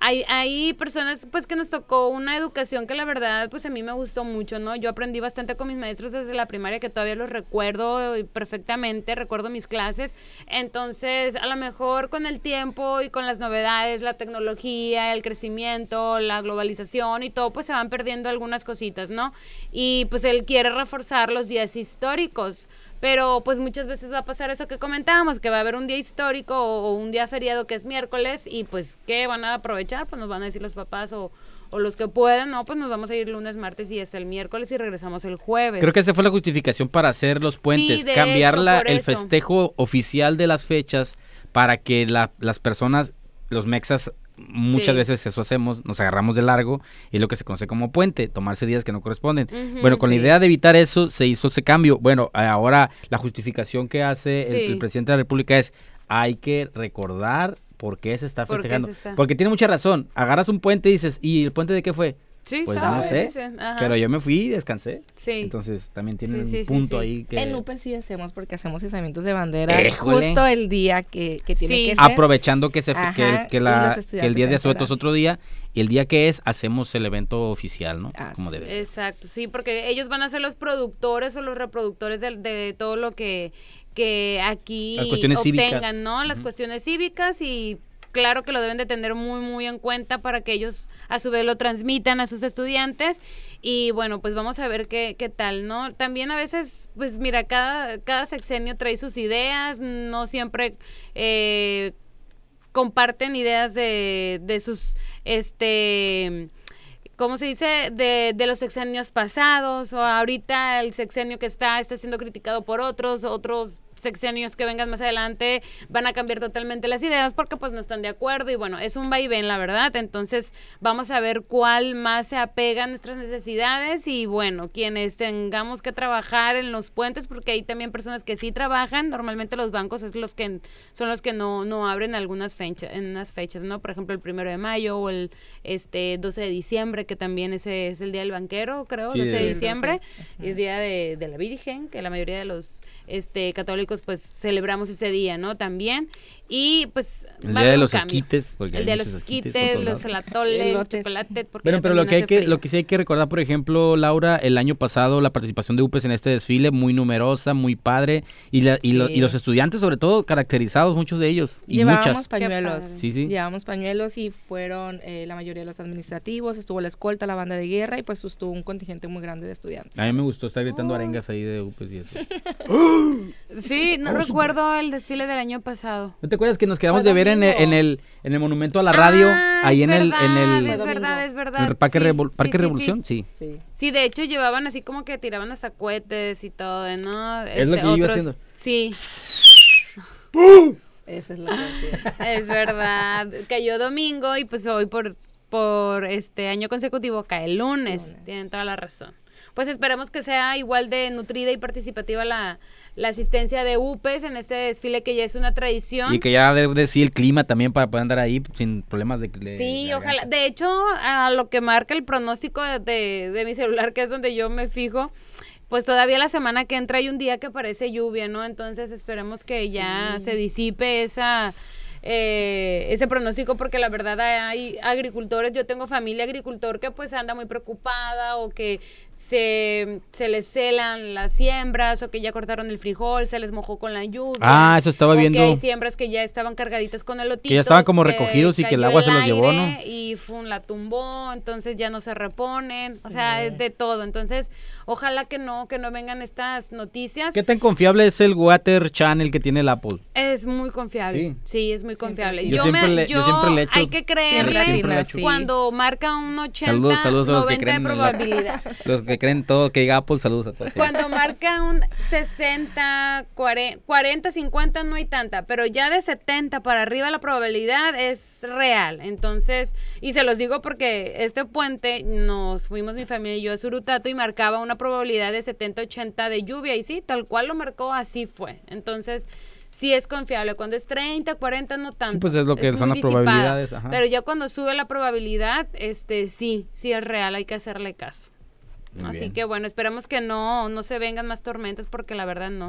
hay, hay personas pues que nos tocó una educación que la verdad pues a mí me gustó mucho, ¿no? Yo aprendí bastante con mis maestros desde la primaria que todavía los recuerdo perfectamente, recuerdo mis clases. Entonces, a lo mejor con el tiempo y con las novedades, la tecnología, el crecimiento, la globalización y todo, pues se van perdiendo algunas cositas, ¿no? Y pues él quiere reforzar los días históricos. Pero pues muchas veces va a pasar eso que comentábamos, que va a haber un día histórico o, o un día feriado que es miércoles y pues ¿qué van a aprovechar? Pues nos van a decir los papás o, o los que puedan, no, pues nos vamos a ir lunes, martes y hasta el miércoles y regresamos el jueves. Creo que esa fue la justificación para hacer los puentes, Sí, cambiar hecho, la- el festejo oficial de las fechas para que la- las personas, los mexas, muchas Sí. veces eso hacemos, nos agarramos de largo y lo que se conoce como puente, tomarse días que no corresponden. Bueno, con sí. la idea de evitar eso se hizo ese cambio. Bueno, ahora la justificación que hace el- Sí. el, presidente de la República es hay que recordar por qué se está ¿Por qué festejando. se está? Porque tiene mucha razón. Agarras un puente y dices, ¿y el puente de qué fue? Sí, pues sabe, no sé, dicen, ajá. pero yo me fui y descansé. Sí. Entonces también tienen Sí, sí, un punto sí. ahí que... En UPE sí hacemos porque hacemos izamientos de bandera Éjole. justo el día que, que tiene Sí. que ser. Aprovechando que, se, que, el- Ajá, que y la- los que el día de asueto es otro día y el día que es hacemos el evento oficial, ¿no? Como debe ser. Exacto, sí, porque ellos van a ser los productores o los reproductores de, de todo lo que, que aquí Las cuestiones obtengan, cívicas. ¿no? Las cuestiones cívicas y claro que lo deben de tener muy, muy en cuenta para que ellos a su vez lo transmitan a sus estudiantes y bueno, pues vamos a ver qué, qué tal, ¿no? También a veces, pues mira, cada, cada sexenio trae sus ideas, no siempre... Eh, comparten ideas de, de sus este ¿cómo se dice? De, de los sexenios pasados, o ahorita el sexenio que está está siendo criticado por otros, otros sexenios que vengan más adelante van a cambiar totalmente las ideas porque pues no están de acuerdo y bueno, es un vaivén la verdad, entonces vamos a ver cuál más se apega a nuestras necesidades y bueno, quienes tengamos que trabajar en los puentes porque hay también personas que sí trabajan, normalmente los bancos es los que son los que no, no abren algunas fechas, en unas fechas, ¿no? Por ejemplo, el primero de mayo o el este 12 de diciembre que también ese es el Día del Banquero, creo, Sí, 12 de diciembre, es Día de, de la Virgen, que la mayoría de los este, católicos pues celebramos ese día, ¿no? También. Y pues... El día de los cambio. esquites, porque El día de los esquites los atoles, Elotes. chocolate, porque Bueno, pero lo que hay que, frío. lo que sí hay que recordar, por ejemplo, Laura, el año pasado la participación de UPES en este desfile muy numerosa, muy padre, y, la- y, lo- y los estudiantes sobre todo caracterizados, muchos de ellos, y Llevábamos muchas. pañuelos. Sí, sí. Llevábamos pañuelos y fueron eh, la mayoría de los administrativos, estuvo la escolta, la banda de guerra y pues estuvo un contingente muy grande de estudiantes. A mí me gustó estar Oh. gritando arengas ahí de UPES y eso. Sí, no recuerdo el desfile del año pasado. ¿No te acuerdas que nos quedamos de ver en el, en el en el monumento a la radio Ah, ahí es en el verdad, en el es verdad, es verdad. en el Parque, Sí, Revol- sí, Parque sí, sí. Revolución? Sí. Sí, de hecho llevaban así como que tiraban hasta cohetes y todo, ¿no? Este, Es lo que yo iba otros- haciendo. Sí. Esa es la. Es verdad. Cayó domingo y pues hoy por, por este año consecutivo cae el lunes. Tienen toda la razón. Pues esperemos que sea igual de nutrida y participativa la, la asistencia de UPES en este desfile que ya es una tradición. Y que ya debe decir el clima también para poder andar ahí sin problemas de, de Sí, ojalá. De hecho, a lo que marca el pronóstico de, de- de mi celular, que es donde yo me fijo, pues todavía la semana que entra hay un día que parece lluvia, ¿no? Entonces esperemos que ya Sí. se disipe esa eh, ese pronóstico porque la verdad hay agricultores, yo tengo familia agricultor que pues anda muy preocupada o que se, se les celan las siembras o que ya cortaron el frijol, se les mojó con la lluvia. Ah, eso estaba o viendo. Que hay siembras que ya estaban cargaditas con elotitos. Que ya estaban como recogidos y que el agua se los llevó, ¿no? Y fum, la tumbó, entonces ya no se reponen, o sea, es de todo. Entonces, ojalá que no, que no vengan estas noticias. ¿Qué tan confiable es el Water Channel que tiene el Apple? Es muy confiable. Sí. Sí, es muy confiable. Yo siempre le- yo siempre le echo- hay que creerle siempre le echo. cuando marca un 80, Saludos, saludos a los que 90 creen de en la- probabilidad. los que creen todo que diga Apple, saludos a todos. Cuando marca un 60, 40, 40, 50 no hay tanta, pero ya de 70 para arriba la probabilidad es real. Entonces, y se los digo porque este puente nos fuimos mi familia y yo a Surutato y marcaba una probabilidad de 70, 80 de lluvia y sí, tal cual lo marcó, así fue. Entonces, sí es confiable. Cuando es 30, 40 no tanto. pues es lo que son las probabilidades, ajá. Pero ya cuando sube la probabilidad, este sí, sí es real, hay que hacerle caso. Muy Así bien. que bueno, esperamos que no, no se vengan más tormentas porque la verdad no,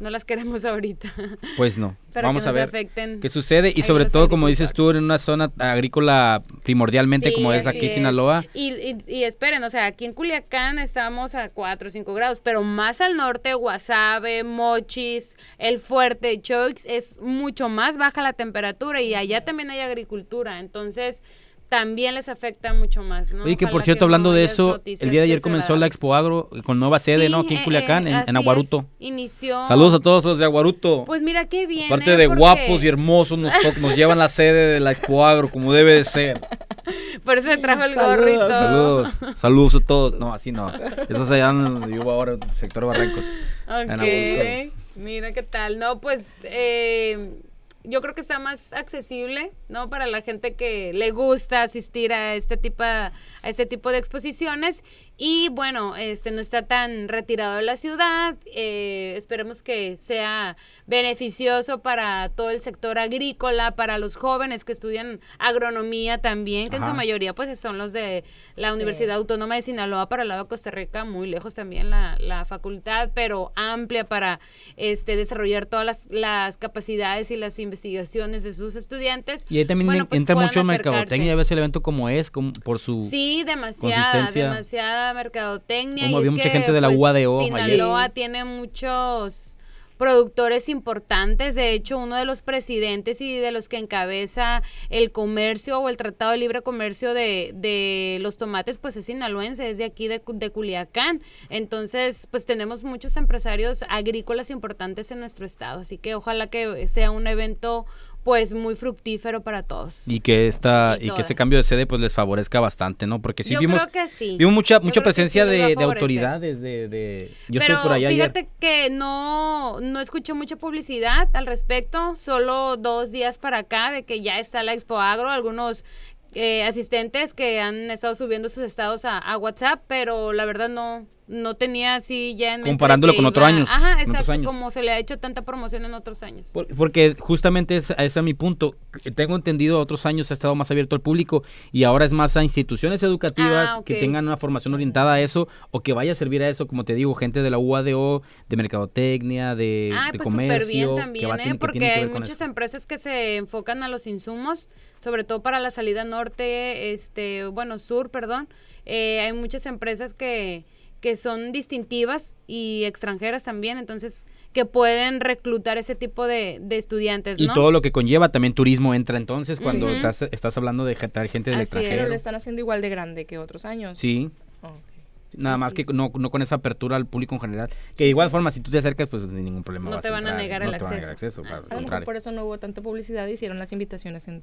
no las queremos ahorita. Pues no. Para Vamos que a ver afecten qué sucede y sobre todo como dices tú en una zona agrícola primordialmente Sí, como es aquí Sinaloa. Y, y, y esperen, o sea, aquí en Culiacán estamos a 4 o 5 grados, pero más al norte, Guasave, Mochis, El Fuerte, Choix, es mucho más baja la temperatura y allá también hay agricultura, entonces también les afecta mucho más, ¿no? Oye, que por cierto, hablando de eso, el día de ayer comenzó la. Expo Agro con nueva sede, Sí, ¿no? Aquí en eh, Culiacán, eh, en, es. Aguaruto. Inició. Saludos a todos los de Aguaruto. Pues mira qué bien. Aparte ¿eh? de Porque- guapos y hermosos, nos, llevan la sede de la Expo Agro como debe de ser. Por eso me trajo el Saludos. gorrito. Saludos, saludos a todos. No, así no. Eso en donde vivo ahora, en el sector Barrancos. en. Ok, mira qué tal. No, pues eh, yo creo que está más accesible, ¿no? Para la gente que le gusta asistir a este tipo, a este tipo de exposiciones. Y bueno, este no está tan retirado de la ciudad. eh, esperemos que sea beneficioso para todo el sector agrícola, para los jóvenes que estudian agronomía también, que en su mayoría pues son los de la Universidad Autónoma de Sinaloa para el lado de Costa Rica, muy lejos también la, la facultad, pero amplia para este desarrollar todas las, las capacidades y las investigaciones de sus estudiantes. Y ahí también Bueno, pues entra mucho acercarse. mercadotecnia, a veces el evento como es, como por su... Sí, demasiada, demasiada mercadotecnia. Como y había mucha que, gente de la pues, UADO ayer. Sinaloa tiene muchos productores importantes. De hecho, uno de los presidentes y de los que encabeza el comercio o el Tratado de Libre Comercio de, de los tomates, pues es sinaloense, es de aquí de, de Culiacán. Entonces, pues tenemos muchos empresarios agrícolas importantes en nuestro estado. Así que ojalá que sea un evento pues muy fructífero para todos. Y que esta Y y, que ese cambio de sede pues les favorezca bastante, ¿no? Porque sí Yo vimos creo que sí. vimos mucha Yo mucha presencia sí de, autoridades de, de yo Pero estuve por allá ayer. fíjate que no, no escuché mucha publicidad al respecto, solo dos días para acá de que ya está la Expo Agro, algunos eh, asistentes que han estado subiendo sus estados a, a WhatsApp, pero la verdad no, no tenía así ya en Comparándolo con otros años, Ajá, exacto, años. como se le ha hecho tanta promoción en otros años. Por- Porque justamente es- ese es mi punto. Tengo entendido, otros años ha estado más abierto al público y ahora es más a instituciones educativas Ah, que tengan una formación orientada a eso o que vaya a servir a eso, como te digo, gente de la UADO, de mercadotecnia, de, Ah, de pues comercio, bien también, ¿eh? porque que hay muchas eso. empresas que se enfocan a los insumos, sobre todo para la salida norte, este, bueno, sur, perdón. Eh, hay muchas empresas que, que son distintivas y extranjeras también, entonces que pueden reclutar ese tipo de, de estudiantes, Y todo lo que conlleva, también turismo entra entonces cuando estás, estás hablando de traer gente del Así es. Pero extranjero. lo están haciendo igual de grande que otros años. Sí. Nada más que no, no con esa apertura al público en general. Que de igual forma, si tú te acercas, pues sin ningún problema. No vas te van a entrar, negar no el te van a acceso. negar acceso, claro, A lo mejor por eso no hubo tanta publicidad, hicieron las invitaciones en-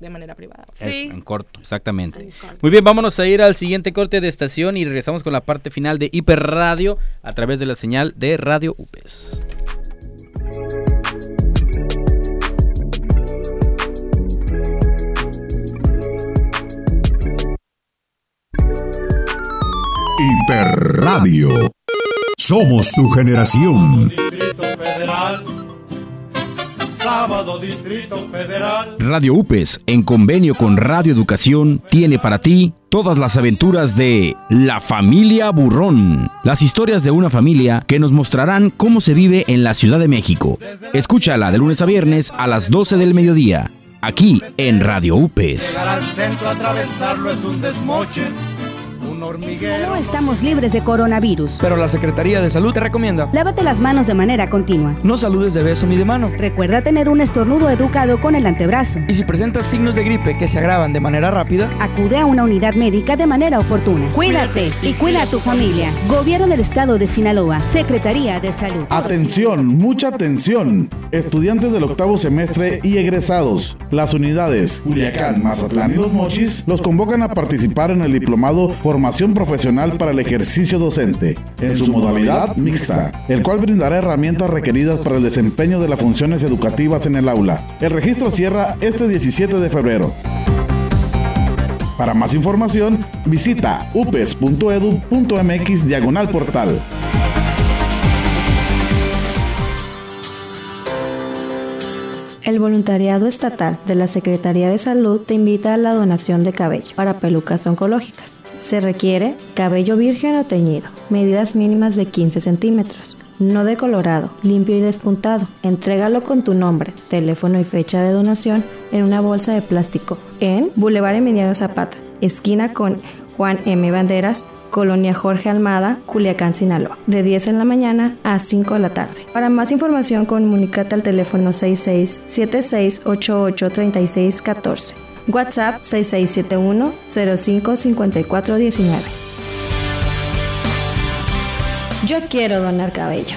de manera privada. En- En, corto, exactamente. En corto. Muy bien, vámonos a ir al siguiente corte de estación y regresamos con la parte final de Hiperradio a través de la señal de Radio UPES. Hiperradio. Somos tu generación. Distrito Federal. Sábado Distrito Federal. Radio UPES, en convenio con Radio Educación, tiene para ti todas las aventuras de La Familia Burrón, las historias de una familia que nos mostrarán cómo se vive en la Ciudad de México. Escúchala de lunes a viernes a las 12 del mediodía, aquí en Radio UPES. Llegar al centro, atravesarlo es un desmoche. Un hormiguero. No estamos libres de coronavirus. Pero la Secretaría de Salud te recomienda. Lávate las manos de manera continua. No saludes de beso ni de mano. Recuerda tener un estornudo educado con el antebrazo. Y si presentas signos de gripe que se agravan de manera rápida, Acude a una unidad médica de manera oportuna. Cuídate y cuida a tu familia. Gobierno del Estado de Sinaloa. Secretaría de Salud. Atención, mucha atención. Estudiantes del octavo semestre y egresados. Las unidades Culiacán, Mazatlán y Los Mochis los convocan a participar en el diplomado Formación Profesional para el Ejercicio Docente, en su modalidad mixta, el cual brindará herramientas requeridas para el desempeño de las funciones educativas en el aula. El registro cierra este 17 de febrero. Para más información, visita upes.edu.mx diagonal portal. El voluntariado estatal de la Secretaría de Salud te invita a la donación de cabello para pelucas oncológicas. Se requiere cabello virgen o teñido, medidas mínimas de 15 centímetros, no decolorado, limpio y despuntado. Entrégalo con tu nombre, teléfono y fecha de donación en una bolsa de plástico en Boulevard Emiliano Zapata, esquina con Juan M. Banderas, Colonia Jorge Almada, Culiacán, Sinaloa, de 10 en la mañana a 5 de la tarde. Para más información, comunícate al teléfono 6676883614. WhatsApp 6671-055419. Yo quiero donar cabello.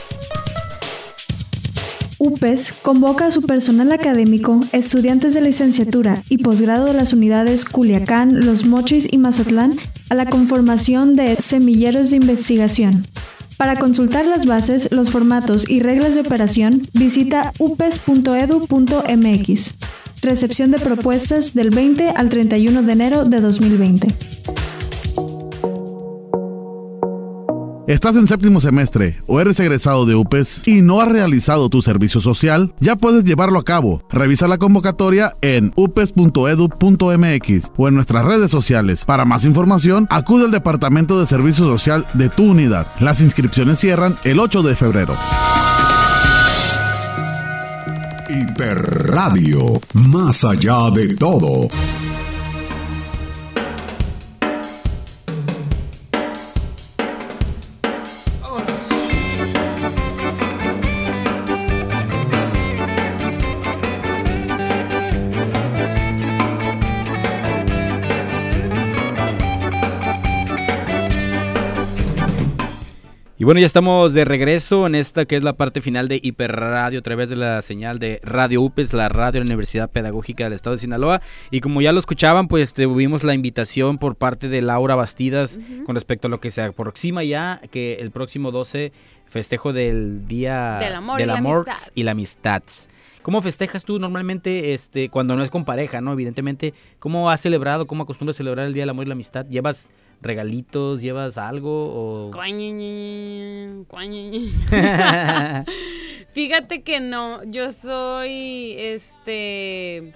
UPES convoca a su personal académico, estudiantes de licenciatura y posgrado de las unidades Culiacán, Los Mochis y Mazatlán a la conformación de semilleros de investigación. Para consultar las bases, los formatos y reglas de operación, visita upes.edu.mx. Recepción de propuestas del 20 al 31 de enero de 2020. ¿Estás en séptimo semestre o eres egresado de UPES y no has realizado tu servicio social? Ya puedes llevarlo a cabo. Revisa la convocatoria en upes.edu.mx o en nuestras redes sociales. Para más información, acude al Departamento de Servicio Social de tu unidad. Las inscripciones cierran el 8 de febrero. Hiperradio. Más allá de todo. Y bueno, ya estamos de regreso en esta que es la parte final de Hiperradio a través de la señal de Radio UPES, la radio de la Universidad Pedagógica del Estado de Sinaloa. Y como ya lo escuchaban, pues tuvimos la invitación por parte de Laura Bastidas con respecto a lo que se aproxima ya, que el próximo 12 festejo del Día Del amor y la amistad. y la amistad. ¿Cómo festejas tú normalmente este cuando no es con pareja, no? Evidentemente, ¿cómo has celebrado, cómo acostumbras celebrar el Día del Amor y la Amistad? ¿Llevas regalitos, llevas algo o. Fíjate que no, yo soy, este,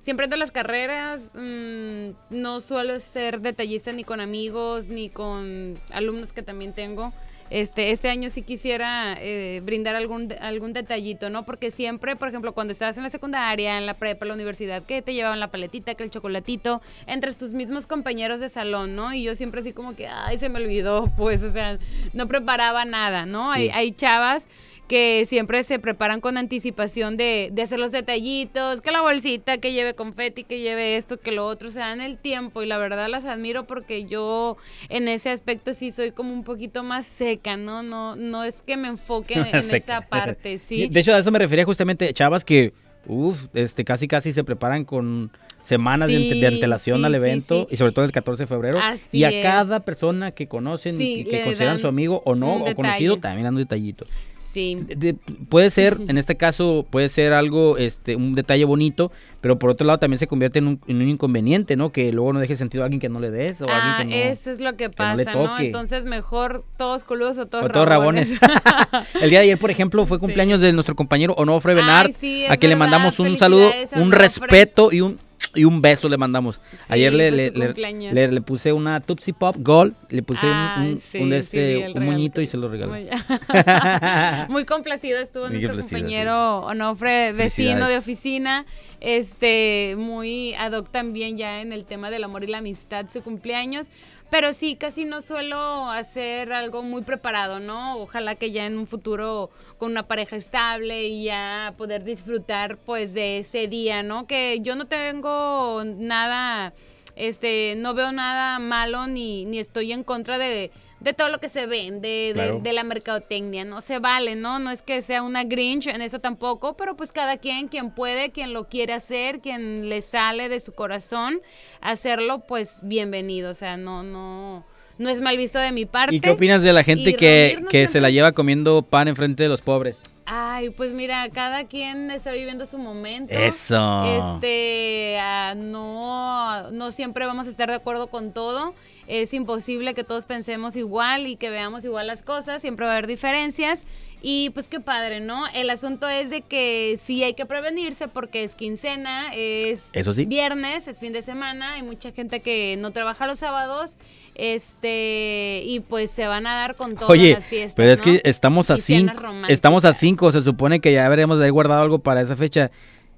siempre ando en las carreras, mm, no suelo ser detallista ni con amigos, ni con alumnos que también tengo. Este, este año sí quisiera eh, brindar algún, algún detallito, ¿no? Porque siempre, por ejemplo, cuando estabas en la secundaria, en la prepa, en la universidad, que te llevaban la paletita, que el chocolatito, entre tus mismos compañeros de salón, ¿no? Y yo siempre así como que, ay, se me olvidó, pues, o sea, no preparaba nada, ¿no? Hay, hay chavas que siempre se preparan con anticipación de, de hacer los detallitos, que la bolsita, que lleve confeti, que lleve esto, que lo otro, se dan el tiempo y la verdad las admiro porque yo en ese aspecto sí soy como un poquito más seca, ¿no? No, no es que me enfoque en, esa parte, sí. De hecho, a eso me refería justamente, chavas que, uff, este, casi casi se preparan con semanas de, antelación sí, al sí, y evento, sobre todo el 14 de febrero. Así y a es. cada persona que conocen y que consideran su amigo o no, o conocido, también dan un detallito. Sí. De- puede ser, en este caso, puede ser algo, este, un detalle bonito, pero por otro lado también se convierte en un, en un inconveniente, ¿no? Que luego no deje sentido a alguien que no le des o Ah, alguien que no. eso es lo que que no le pasa, ¿no? Entonces mejor todos coludos o todos, O todos rabones. el día de ayer, por ejemplo, fue cumpleaños de nuestro compañero Onofre Benard, sí, a quien le mandamos un saludo, un respeto y un y un beso le mandamos. Ayer le, le, le- cumpleaños. le- le puse una Tootsie Pop Gold, le puse un- un, sí, un sí, este, un moñito y se lo regalé. Muy complacido estuvo Muy nuestro complacido, compañero Onofre, vecino de oficina, este, muy ad hoc también ya en el tema del amor y la amistad, su cumpleaños. Pero sí, casi no suelo hacer algo muy preparado, ¿no? Ojalá que ya en un futuro con una pareja estable y ya poder disfrutar pues de ese día, ¿no? Que yo no tengo nada, este, no veo nada malo ni, ni estoy en contra de, de todo lo que se vende, de, Claro. de la mercadotecnia, no se vale, ¿no? No es que sea una Grinch en eso tampoco, pero pues cada quien, quien puede, quien lo quiere hacer, quien le sale de su corazón hacerlo, pues bienvenido, o sea, no, no, no es mal visto de mi parte. ¿Y qué opinas de la gente que, que se la lleva comiendo pan enfrente de los pobres? Ay, pues mira, cada quien está viviendo su momento. Eso. Este, ah, no, no siempre vamos a estar de acuerdo con todo. Es imposible que todos pensemos igual y que veamos igual las cosas. Siempre va a haber diferencias. Y pues qué padre, ¿no? El asunto es de que sí hay que prevenirse porque es quincena, es Eso sí. viernes, es fin de semana. Hay mucha gente que no trabaja los sábados. Este, y pues se van a dar con todas Oye, las fiestas. pero es ¿no? que estamos a cinco, estamos a cinco, se supone que ya deberíamos de haber guardado algo para esa fecha.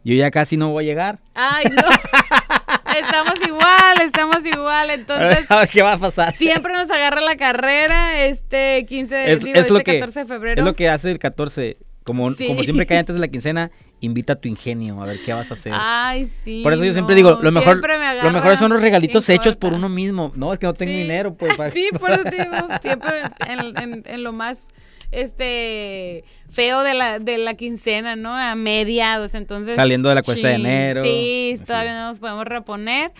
Yo ya casi no voy a llegar. Ay, no. estamos igual, estamos igual. Entonces, qué va a pasar. siempre nos agarra la carrera este 15, es, digo, es lo este que 14 de febrero. es lo que hace el 14 como, Sí. como siempre cae antes de la quincena invita a tu ingenio a ver qué vas a hacer Ay, sí. por eso yo siempre no, digo lo mejor me lo mejor son los regalitos ¿qué hechos por uno mismo no es que no tengo dinero pues para- Sí, por eso te digo, siempre en, en- en lo más este feo de la, de la quincena, ¿no? A mediados, entonces. Saliendo de la cuesta de enero. Sí, todavía no nos podemos reponer.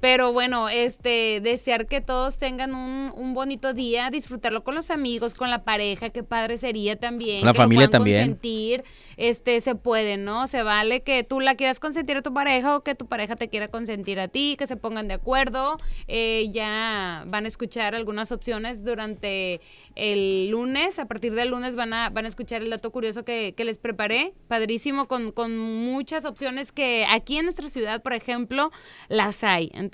Pero bueno, este, desear que todos tengan un, un bonito día, disfrutarlo con los amigos, con la pareja, qué padre sería también. La que familia también. consentir, este, se puede, ¿no? Se vale que tú la quieras consentir a tu pareja o que tu pareja te quiera consentir a ti, que se pongan de acuerdo. Eh, ya van a escuchar algunas opciones durante el lunes. A partir del lunes van a, van a escuchar el dato curioso que, que les preparé. Padrísimo, con, con muchas opciones que aquí en nuestra ciudad, por ejemplo, las hay. Entonces,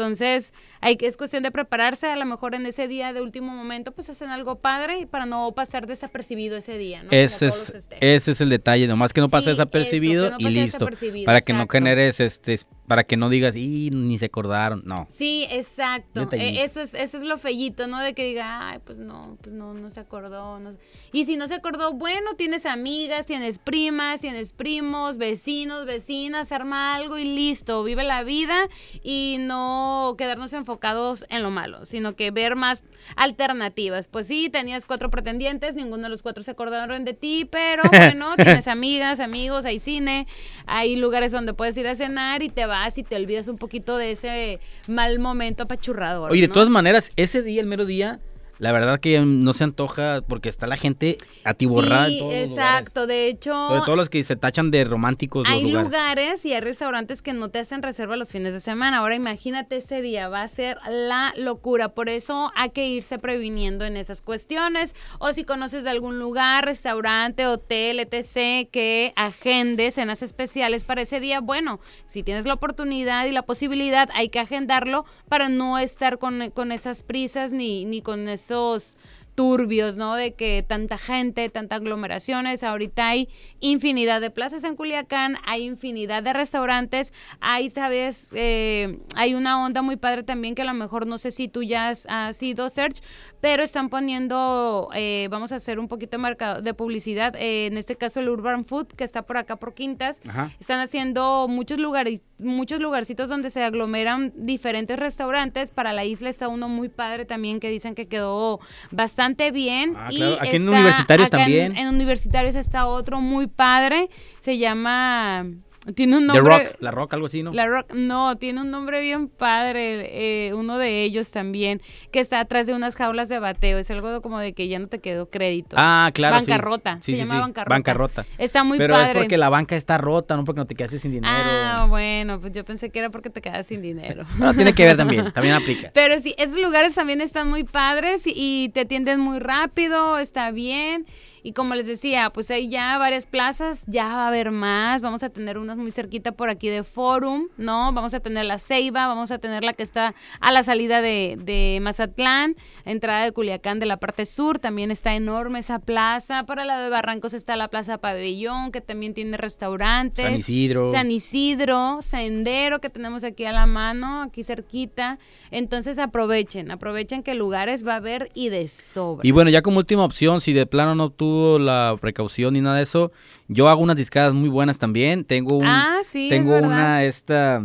hay que, es cuestión de prepararse. A lo mejor en ese día de último momento, pues hacen algo padre y para no pasar desapercibido ese día, ¿no? ese es ese es el detalle nomás que no pase Sí, desapercibido eso, que no y listo desapercibido, para que no generes este Para que no digas, y ni se acordaron. No. Sí, exacto. Eh, eso es eso es lo fellito, ¿no? De que diga, ay, pues no, pues no, no se acordó. no". Y si no se acordó, bueno, tienes amigas, tienes primas, tienes primos, vecinos, vecinas, arma algo y listo. Vive la vida y no quedarnos enfocados en lo malo, sino que ver más alternativas. Pues sí, tenías cuatro pretendientes, ninguno de los cuatro se acordaron de ti, pero bueno, tienes amigas, amigos, hay cine, hay lugares donde puedes ir a cenar y te vas y te olvidas un poquito de ese mal momento apachurrador. Oye, de todas maneras, ese día, el mero día, la verdad que no se antoja porque está la gente atiborrada en Sí, los exacto. De hecho, Sobre todo los que se tachan de románticos los hay lugares. lugares y hay restaurantes que no te hacen reserva los fines de semana. Ahora imagínate ese día, va a ser la locura. Por eso hay que irse previniendo en esas cuestiones. O si conoces de algún lugar, restaurante, hotel, etc., que agende cenas especiales para ese día, bueno, si tienes la oportunidad y la posibilidad, hay que agendarlo para no estar con, con esas prisas ni, ni con esos turbios, ¿no? De que tanta gente, tantas aglomeraciones. Ahorita hay infinidad de plazas en Culiacán, hay infinidad de restaurantes, hay, sabes, Eh, hay una onda muy padre también que a lo mejor no sé si tú ya has, has ido, Search, pero están poniendo, eh, vamos a hacer un poquito de, mercado, de publicidad, eh, en este caso el Urban Food, que está por acá por Quintas, Ajá. están haciendo muchos lugares, muchos lugarcitos donde se aglomeran diferentes restaurantes. Para la isla está uno muy padre también que dicen que quedó bastante bien. Ah, y claro. Aquí en está- Universitarios acá en- también. En, universitarios está otro muy padre. Se llama. Tiene un The nombre. Rock, La Rock, algo así, ¿no? La Rock, no, tiene un nombre bien padre, eh, uno de ellos también, que está atrás de unas jaulas de bateo. Es algo como de que ya no te quedó crédito. Ah, claro. sí. Bancarrota, Sí, se sí, llama sí. bancarrota. Bancarrota. Está muy Pero padre. es porque la banca está rota, no porque no te quedaste sin dinero. Ah, bueno, pues yo pensé que era porque te quedas sin dinero. No, tiene que ver también, también aplica. Pero sí, esos lugares también están muy padres y, y te atienden muy rápido, está bien. Y como les decía, pues hay ya varias plazas, ya va a haber más. Vamos a tener unas muy cerquita por aquí de Forum, ¿no? Vamos a tener la Ceiba, vamos a tener la que está a la salida de, de Mazatlán, entrada de Culiacán de la parte sur. También está enorme esa plaza. Para la de Barrancos está la Plaza Pabellón, que también tiene restaurantes. San Isidro. San Isidro, Sendero que tenemos aquí a la mano, aquí cerquita. Entonces aprovechen, aprovechen que lugares va a haber y de sobra. Y bueno, ya como última opción, si de plano no tuvo la precaución ni nada de eso, yo hago unas discadas muy buenas también. Tengo un, Ah, sí, tengo una esta,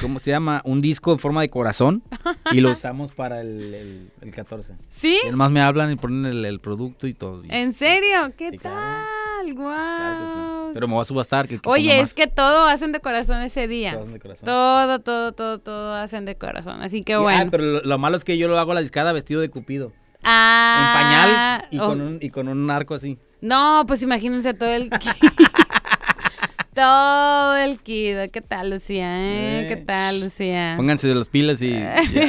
¿cómo se llama? Un disco en forma de corazón y lo usamos para el, el, el 14. ¿Sí? Y además me hablan y ponen el, el producto y todo. y- ¿En serio? ¿Qué tal? Guau. Pero me voy a subastar. Que, el que Oye, es que todo hacen de corazón ese día. Todo hacen de corazón. Todo, todo, todo, todo hacen de corazón. Así que Y- ah, bueno. pero lo, lo malo es que yo lo hago la discada vestido de cupido. Ah, en pañal y, oh. con un, y con un arco así. No, pues imagínense todo el todo el kido. ¿Qué tal, Lucía? eh? Eh, ¿Qué tal, Lucía? Pónganse de las pilas y, y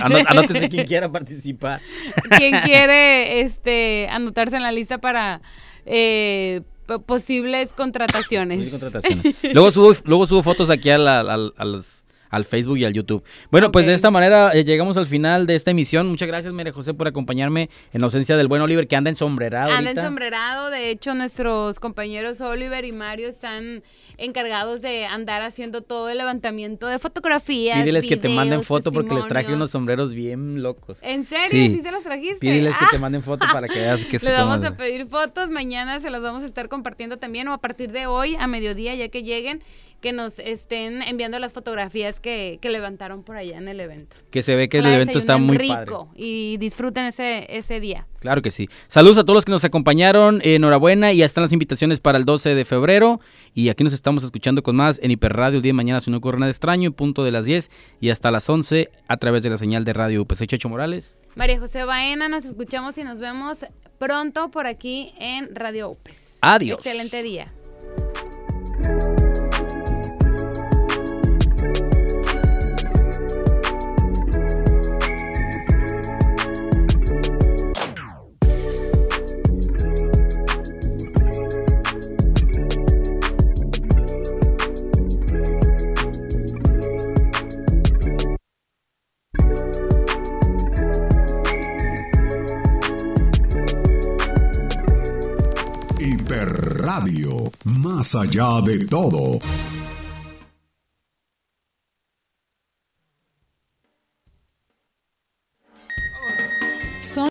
anó- anótense quien quiera participar. ¿Quién quiere este anotarse en la lista para eh, posibles contrataciones? Posibles contrataciones. Luego subo, luego subo fotos aquí a la- al- a los- al Facebook y al YouTube. Bueno, pues de esta manera eh, llegamos al final de esta emisión. Muchas gracias, María José, por acompañarme en la ausencia del buen Oliver, que anda ensombrerado Anda ensombrerado, de hecho nuestros compañeros Oliver y Mario están encargados de andar haciendo todo el levantamiento de fotografías. Pídeles que te manden foto porque les traje unos sombreros bien locos. ¿En serio? ¿Sí, se los trajiste? Pídeles que Ah. te manden foto para que veas que es Les vamos a pedir fotos, mañana se las vamos a estar compartiendo también o a partir de hoy a mediodía ya que lleguen, que nos estén enviando las fotografías que, que levantaron por allá en el evento. Que se ve que el evento está muy desayunen padre. rico y disfruten ese, ese día. Claro que sí. Saludos a todos los que nos acompañaron. Enhorabuena. Y ya están las invitaciones para el 12 de febrero. Y aquí nos estamos escuchando con más en Hiperradio el día de mañana, si no ocurre nada extraño, en punto de las 10 y hasta las 11 a través de la señal de radio UP. Soy Checho Morales. María José Baena, nos escuchamos y nos vemos pronto por aquí en Radio UPES. Adiós. Excelente día. Hiperradio, más allá de todo.